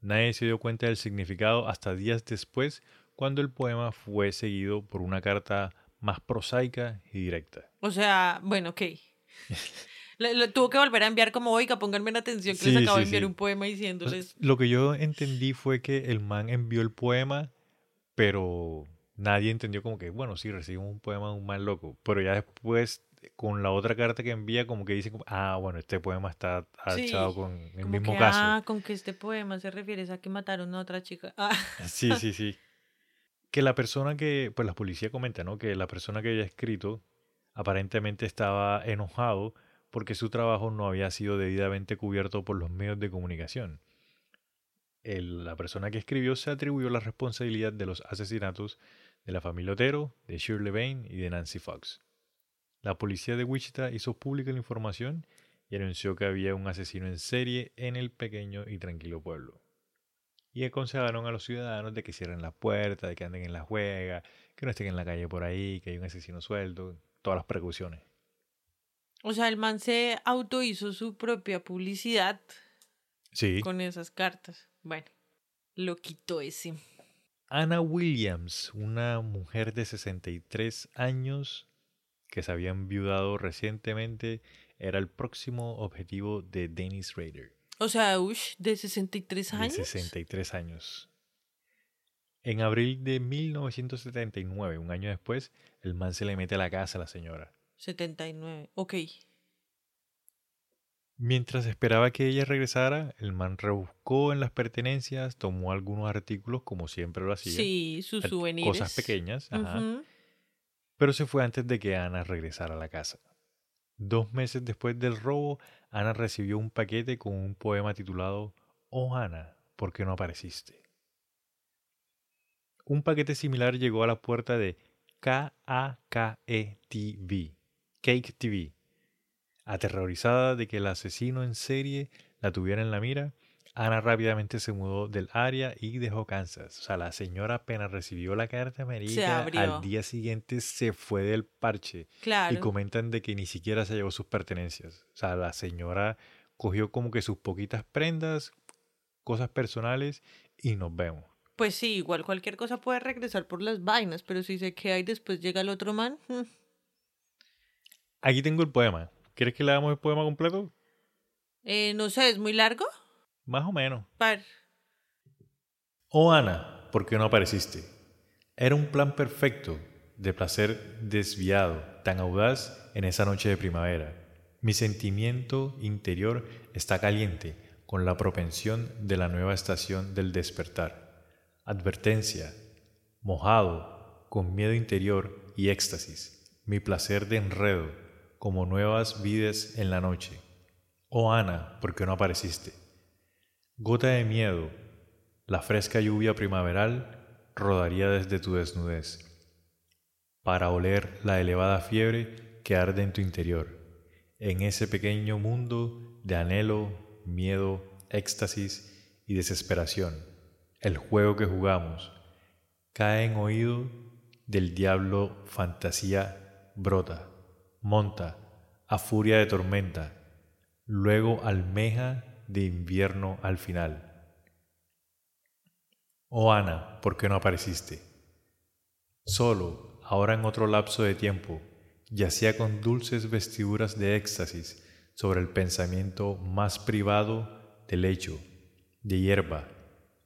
Nadie se dio cuenta del significado hasta días después, cuando el poema fue seguido por una carta más prosaica y directa. O sea, bueno, ok. Le, le tuvo que volver a enviar como, oiga, pónganme en atención que les Sí, acabo de sí, enviar sí. un poema diciéndoles... lo que yo entendí fue que el man envió el poema, pero nadie entendió como que, bueno, sí, recibimos un poema de un man loco. Pero ya después, con la otra carta que envía, como que dicen, como, ah, bueno, este poema está Sí, echado con el mismo que, caso. Ah, con que este poema se refiere a que mataron a otra chica. Ah, Sí, sí, sí. Que la persona que, pues la policía comenta, ¿no? Que la persona que había escrito aparentemente estaba enojado porque su trabajo no había sido debidamente cubierto por los medios de comunicación. El- la persona que escribió se atribuyó la responsabilidad de los asesinatos de la familia Otero, de Shirley Bain y de Nancy Fox. La policía de Wichita hizo pública la información y anunció que había un asesino en serie en el pequeño y tranquilo pueblo y aconsejaron a los ciudadanos de que cierren la puerta, de que anden en la juega, que no estén en la calle por ahí, que hay un asesino suelto, todas las precauciones. O sea, el man se auto hizo su propia publicidad Sí. con esas cartas. Bueno, lo quitó ese. Anna Williams, una mujer de 63 años que se había enviudado recientemente, era el próximo objetivo de Dennis Rader, O sea, Ush, de 63 de años. 63 años. En abril de 1979, un año después, el man se le mete a la casa a la señora. 79. Ok. Mientras esperaba que ella regresara, el man rebuscó en las pertenencias, tomó algunos artículos como siempre lo hacía. Sí, sus souvenirs. Cosas pequeñas, ajá. Pero se fue antes de que Ana regresara a la casa. Dos meses después del robo, Ana recibió un paquete con un poema titulado Oh Ana, ¿por qué no apareciste? Un paquete similar llegó a la puerta de KAKE TV, Cake TV. Aterrorizada de que el asesino en serie la tuviera en la mira, Ana rápidamente se mudó del área y dejó Kansas. O sea, la señora apenas recibió la carta amarilla, al día siguiente se fue del parche. Claro. Y comentan de que ni siquiera se llevó sus pertenencias. O sea, la señora cogió como que sus poquitas prendas, cosas personales y nos vemos. Pues sí, igual cualquier cosa puede regresar por las vainas, pero si se queda y después llega el otro man. mm, Aquí tengo el poema. ¿Quieres que le hagamos el poema completo? eh, no sé, ¿es muy largo? Más o menos. Par. Oh Ana, ¿por qué no apareciste? Era un plan perfecto, de placer desviado, tan audaz en esa noche de primavera. Mi sentimiento interior está caliente con la propensión de la nueva estación del despertar. Advertencia, mojado, con miedo interior y éxtasis, mi placer de enredo, como nuevas vides en la noche. Oh Ana, ¿por qué no apareciste? Gota de miedo, la fresca lluvia primaveral rodaría desde tu desnudez, para oler la elevada fiebre que arde en tu interior, en ese pequeño mundo de anhelo, miedo, éxtasis y desesperación. El juego que jugamos cae en oído del diablo fantasía brota, monta, a furia de tormenta, luego almeja de invierno al final. Oh Ana, ¿por qué no apareciste? Solo, ahora en otro lapso de tiempo, yacía con dulces vestiduras de éxtasis sobre el pensamiento más privado del lecho, de hierba,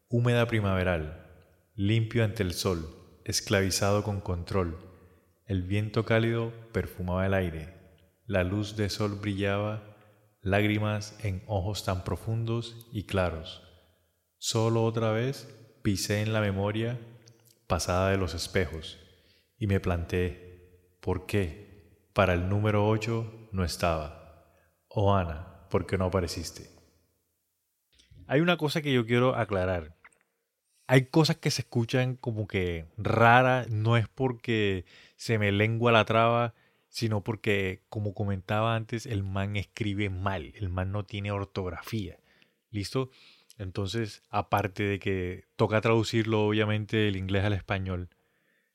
húmeda primaveral, limpio ante el sol, esclavizado con control. El viento cálido perfumaba el aire, la luz de sol brillaba, lágrimas en ojos tan profundos y claros. Solo otra vez pisé en la memoria pasada de los espejos y me planteé, ¿por qué? Para el número 8 no estaba. Oh Ana, ¿por qué no apareciste? Hay una cosa que yo quiero aclarar. Hay cosas que se escuchan como que raras, no es porque se me lengua la traba, sino porque, como comentaba antes, el man escribe mal, el man no tiene ortografía. ¿Listo? Entonces, aparte de que toca traducirlo obviamente del inglés al español,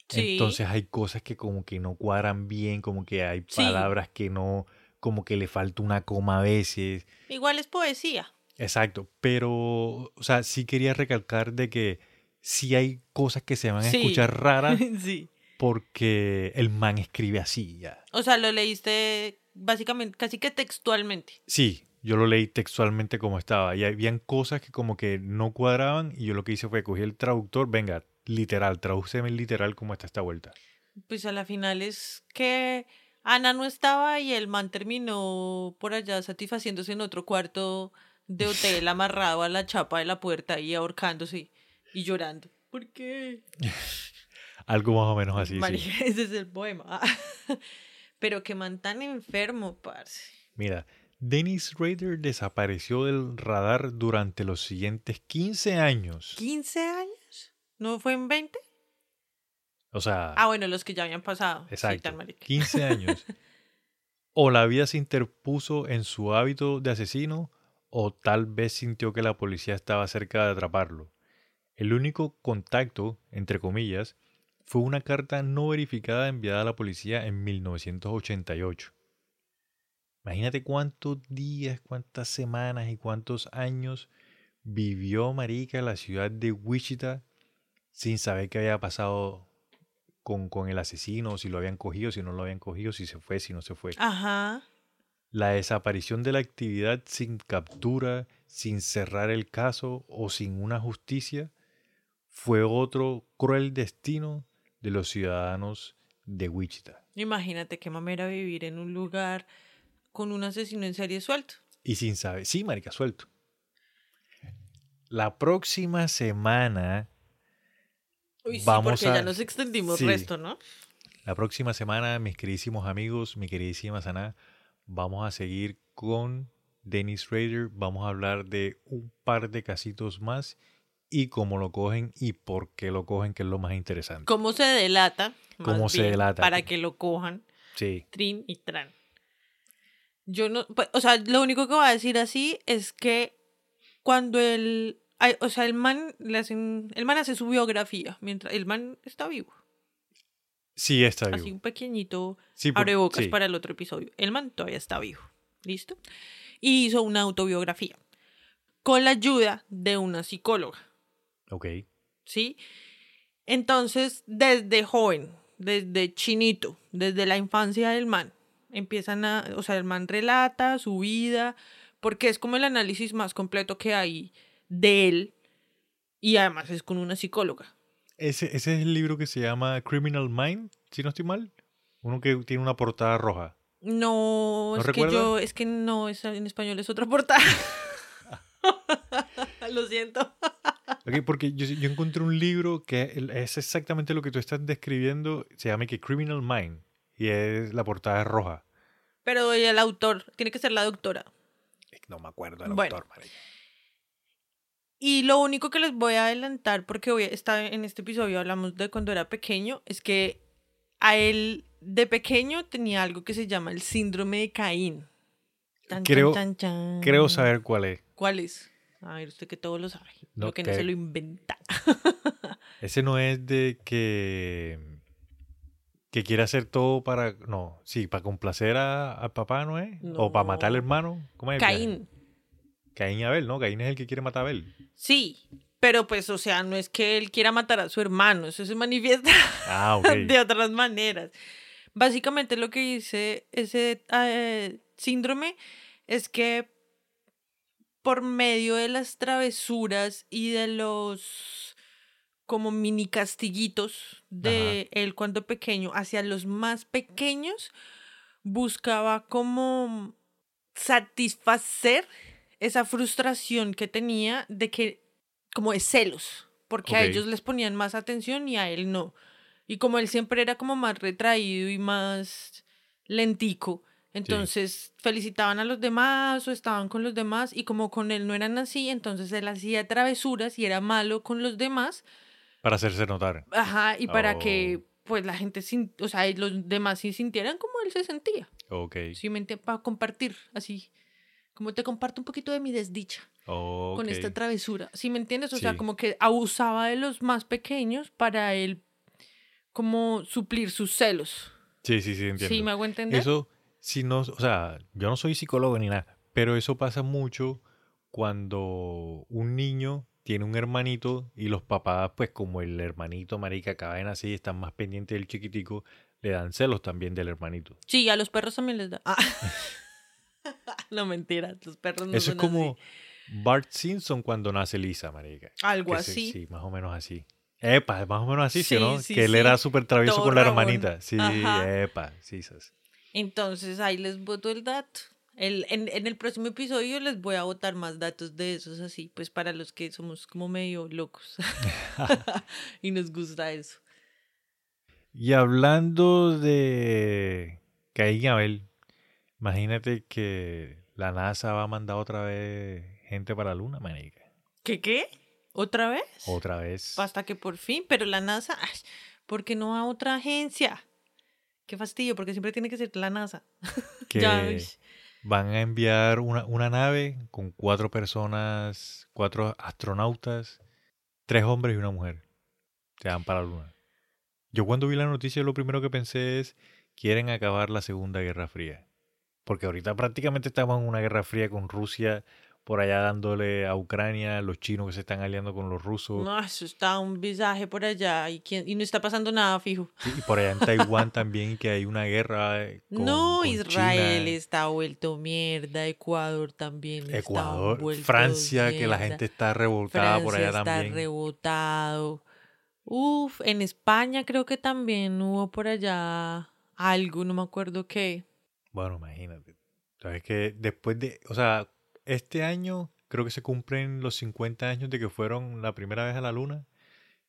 Sí. entonces hay cosas que como que no cuadran bien, como que hay Sí. palabras que no, como que le falta una coma a veces. Igual es poesía. Exacto, pero, o sea, sí quería recalcar de que sí hay cosas que se van a Sí. escuchar raras sí. Porque el man escribe así ya. O sea, lo leíste básicamente, casi que textualmente. Sí, yo lo leí textualmente como estaba y habían cosas que como que no cuadraban y yo lo que hice fue cogí el traductor, venga, literal, tradúceme literal como está esta vuelta. Pues a la final es que Ana no estaba y el man terminó por allá satisfaciéndose en otro cuarto de hotel amarrado a la chapa de la puerta y ahorcándose y llorando. ¿Por qué? Algo más o menos así, sí. Marica, ese es el poema. Pero que man tan enfermo, parce. Mira, Dennis Rader desapareció del radar durante los siguientes 15 años. ¿15 años? ¿No fue en 20? O sea, Ah, bueno, los que ya habían pasado. Sí, exacto, tan marica. 15 años. O la vida se interpuso en su hábito de asesino, o tal vez sintió que la policía estaba cerca de atraparlo. El único contacto, entre comillas, fue una carta no verificada enviada a la policía en 1988. Imagínate cuántos días, cuántas semanas y cuántos años vivió Marica en la ciudad de Wichita sin saber qué había pasado con, con el asesino, si lo habían cogido, si no lo habían cogido, si se fue, si no se fue. Ajá. La desaparición de la actividad sin captura, sin cerrar el caso o sin una justicia fue otro cruel destino de los ciudadanos de Wichita. Imagínate qué mamera vivir en un lugar con un asesino en serie suelto. Y sin saber, sí, marica, suelto. La próxima semana, Uy, sí, Vamos porque a- ya nos extendimos sí. resto, ¿no? la próxima semana, mis queridísimos amigos, mi queridísima Sana, vamos a seguir con Dennis Rader. Vamos a hablar de un par de casitos más y cómo lo cogen y por qué lo cogen, que es lo más interesante. ¿Cómo se delata? ¿Cómo se bien, delata? Para que lo cojan, Sí, trin y tran. Yo no, pues, o sea, lo único que voy a decir así es que cuando él, ay, o sea, el man, le hacen, el man hace su biografía mientras el man está vivo. Sí, está Así vivo. un pequeñito Sí, por- abre bocas sí. para el otro episodio. El man todavía está vivo. ¿Listo? Y hizo una autobiografía con la ayuda de una psicóloga. Ok. ¿sí? Entonces, desde joven, desde chinito, desde la infancia del man, empiezan a, o sea, el man relata su vida, porque es como el análisis más completo que hay de él, y además es con una psicóloga. Ese, ese es el libro que se llama Criminal Mind, si no estoy mal. Uno que tiene una portada roja. No, ¿No es recuerda? que yo, es que no, es, en español es otra portada. Lo siento. Ok, porque yo, yo encontré un libro que es exactamente lo que tú estás describiendo. Se llama que Criminal Mind. Y es la portada es roja. Pero el autor, tiene que ser la doctora. No me acuerdo del Bueno. autor, marica. Y lo único que les voy a adelantar, porque hoy está en este episodio hablamos de cuando era pequeño, es que a él de pequeño tenía algo que se llama el síndrome de Caín. Tan, Creo- tan, tan. Creo saber cuál es. ¿Cuál es? A ver, usted que todo lo sabe. No, lo que no se lo inventa. Ese no es de que. que quiere hacer todo para. No, sí, para complacer a- al papá, ¿no es? O para matar al No. hermano. ¿Cómo es? Caín. Caín y Abel, ¿no? Caín es el que quiere matar a Abel. Sí, pero pues, o sea, no es que él quiera matar a su hermano, eso se manifiesta Ah, ok. de otras maneras. Básicamente lo que dice ese eh, síndrome es que por medio de las travesuras y de los como mini castiguitos de él cuando pequeño hacia los más pequeños buscaba como satisfacer esa frustración que tenía de que como de celos porque a ellos les ponían más atención y a él no. Y como él siempre era como más retraído y más lentico entonces felicitaban a los demás o estaban con los demás y como con él no eran así entonces él hacía travesuras y era malo con los demás Para hacerse notar. Ajá, y para Oh. que pues la gente, o sea, los demás sí sintieran como él se sentía. Ok. Sí, me entiendes, para compartir, así, como te comparto un poquito de mi desdicha ok. con esta travesura. ¿Sí me entiendes? O sea, como que abusaba de los más pequeños para él como suplir sus celos. Sí, sí, sí, entiendo. ¿Sí me hago entender? Eso, si no, o sea, yo no soy psicólogo ni nada, pero eso pasa mucho cuando un niño tiene un hermanito y los papás, pues como el hermanito, marica, acaba de nacer y están más pendientes del chiquitico, le dan celos también del hermanito. Sí, a los perros también les da. Ah. no, mentira, los perros no eso es son como así. Bart Simpson cuando nace Lisa, marica. Algo Que se- así. sí, más o menos así. Epa, más o menos así, ¿sí, no? sí, que él era súper travieso Todo con la hermanita. Sí, Ajá. epa, sí. Entonces ahí les boto el dato. El, en, en el próximo episodio les voy a botar más datos de esos así, pues para los que somos como medio locos y nos gusta eso. Y hablando de Caín y Abel, imagínate que la NASA va a mandar otra vez gente para la Luna, marica. ¿Qué qué? ¿Otra vez? Otra vez. Hasta que por fin, pero la NASA, ay, ¿por qué no a otra agencia? Qué fastidio, porque siempre tiene que ser la NASA. Que Ya, van a enviar una, una nave con cuatro personas, cuatro astronautas, tres hombres y una mujer. Se van para la Luna. Yo cuando vi la noticia lo primero que pensé es, quieren acabar la Segunda Guerra Fría. Porque ahorita prácticamente estamos en una guerra fría con Rusia por allá dándole a Ucrania, los chinos que se están aliando con los rusos. No, eso está un visaje por allá y, quién, y no está pasando nada, fijo. Y y por allá en Taiwán también que hay una guerra eh, con, no, con Israel China, está vuelto mierda, Ecuador también está Ecuador, vuelto Francia, que la mierda. gente está revoltada por allá está también. rebotado. Uf, en España creo que también hubo por allá algo, no me acuerdo qué. Bueno, imagínate. Sabes que después de, o sea, este año creo que se cumplen los 50 años de que fueron la primera vez a la luna.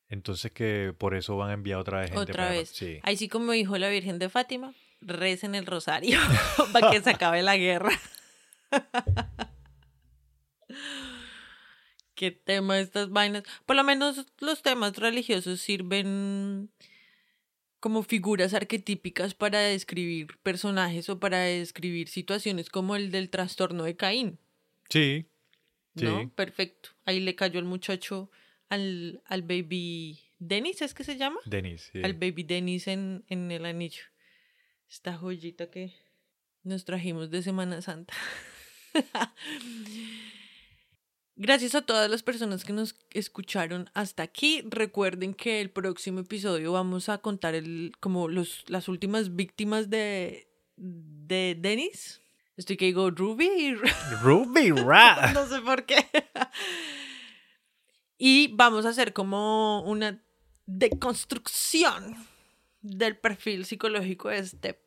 Entonces que por eso van a enviar otra vez gente Otra para- vez. Sí. Ahí sí como dijo la Virgen de Fátima, recen el rosario para que se acabe la guerra. ¿Qué tema estas vainas? Por lo menos los temas religiosos sirven como figuras arquetípicas para describir personajes o para describir situaciones como el del trastorno de Caín. Sí. ¿no? Perfecto. Ahí le cayó el muchacho al, al baby Dennis, ¿es que se llama? Denis. sí. Al baby Dennis en, en el anillo. Esta joyita que nos trajimos de Semana Santa. Gracias a todas las personas que nos escucharon hasta aquí. Recuerden que el próximo episodio vamos a contar el, como los, las últimas víctimas de, de Dennis. Estoy que digo Ruby Ruby Rat. no sé por qué. Y vamos a hacer como una deconstrucción del perfil psicológico de este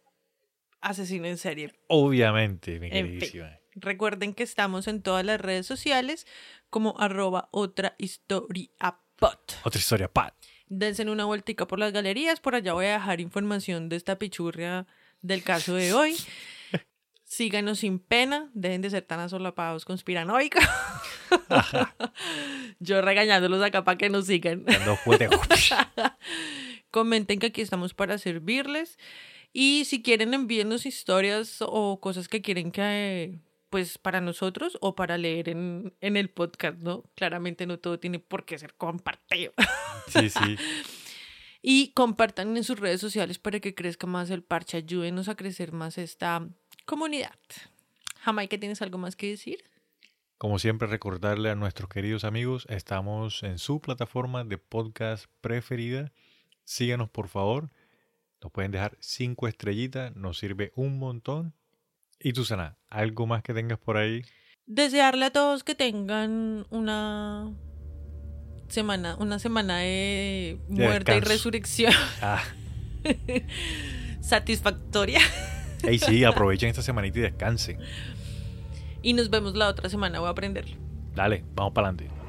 asesino en serie. Obviamente, mi En fin. queridísima. Recuerden que estamos en todas las redes sociales como arroba otra historia pot. Otra historia, Pat. Dense una vueltica por las galerías, por allá voy a dejar información de esta pichurria del caso de hoy. Síganos sin pena, dejen de ser tan asolapados conspiranoicos. Yo regañándolos acá para que nos sigan. Comenten que aquí estamos para servirles. Y si quieren envíennos historias o cosas que quieren que, pues, para nosotros o para leer en, en el podcast, ¿no? Claramente no todo tiene por qué ser compartido. Sí, sí. Y compartan en sus redes sociales para que crezca más el parche. Ayúdenos a crecer más esta comunidad. Jamaica, ¿tienes algo más que decir? Como siempre, recordarle a nuestros queridos amigos, estamos en su plataforma de podcast preferida. Síganos, por favor. Nos pueden dejar cinco estrellitas, nos sirve un montón. Y tú, Sana, ¿algo más que tengas por ahí? Desearle a todos que tengan una semana, una semana de De muerte y resurrección Ah, satisfactoria. Ahí sí, aprovechen esta semanita y descansen. Y nos vemos la otra semana, voy a aprenderlo. Dale, vamos para adelante.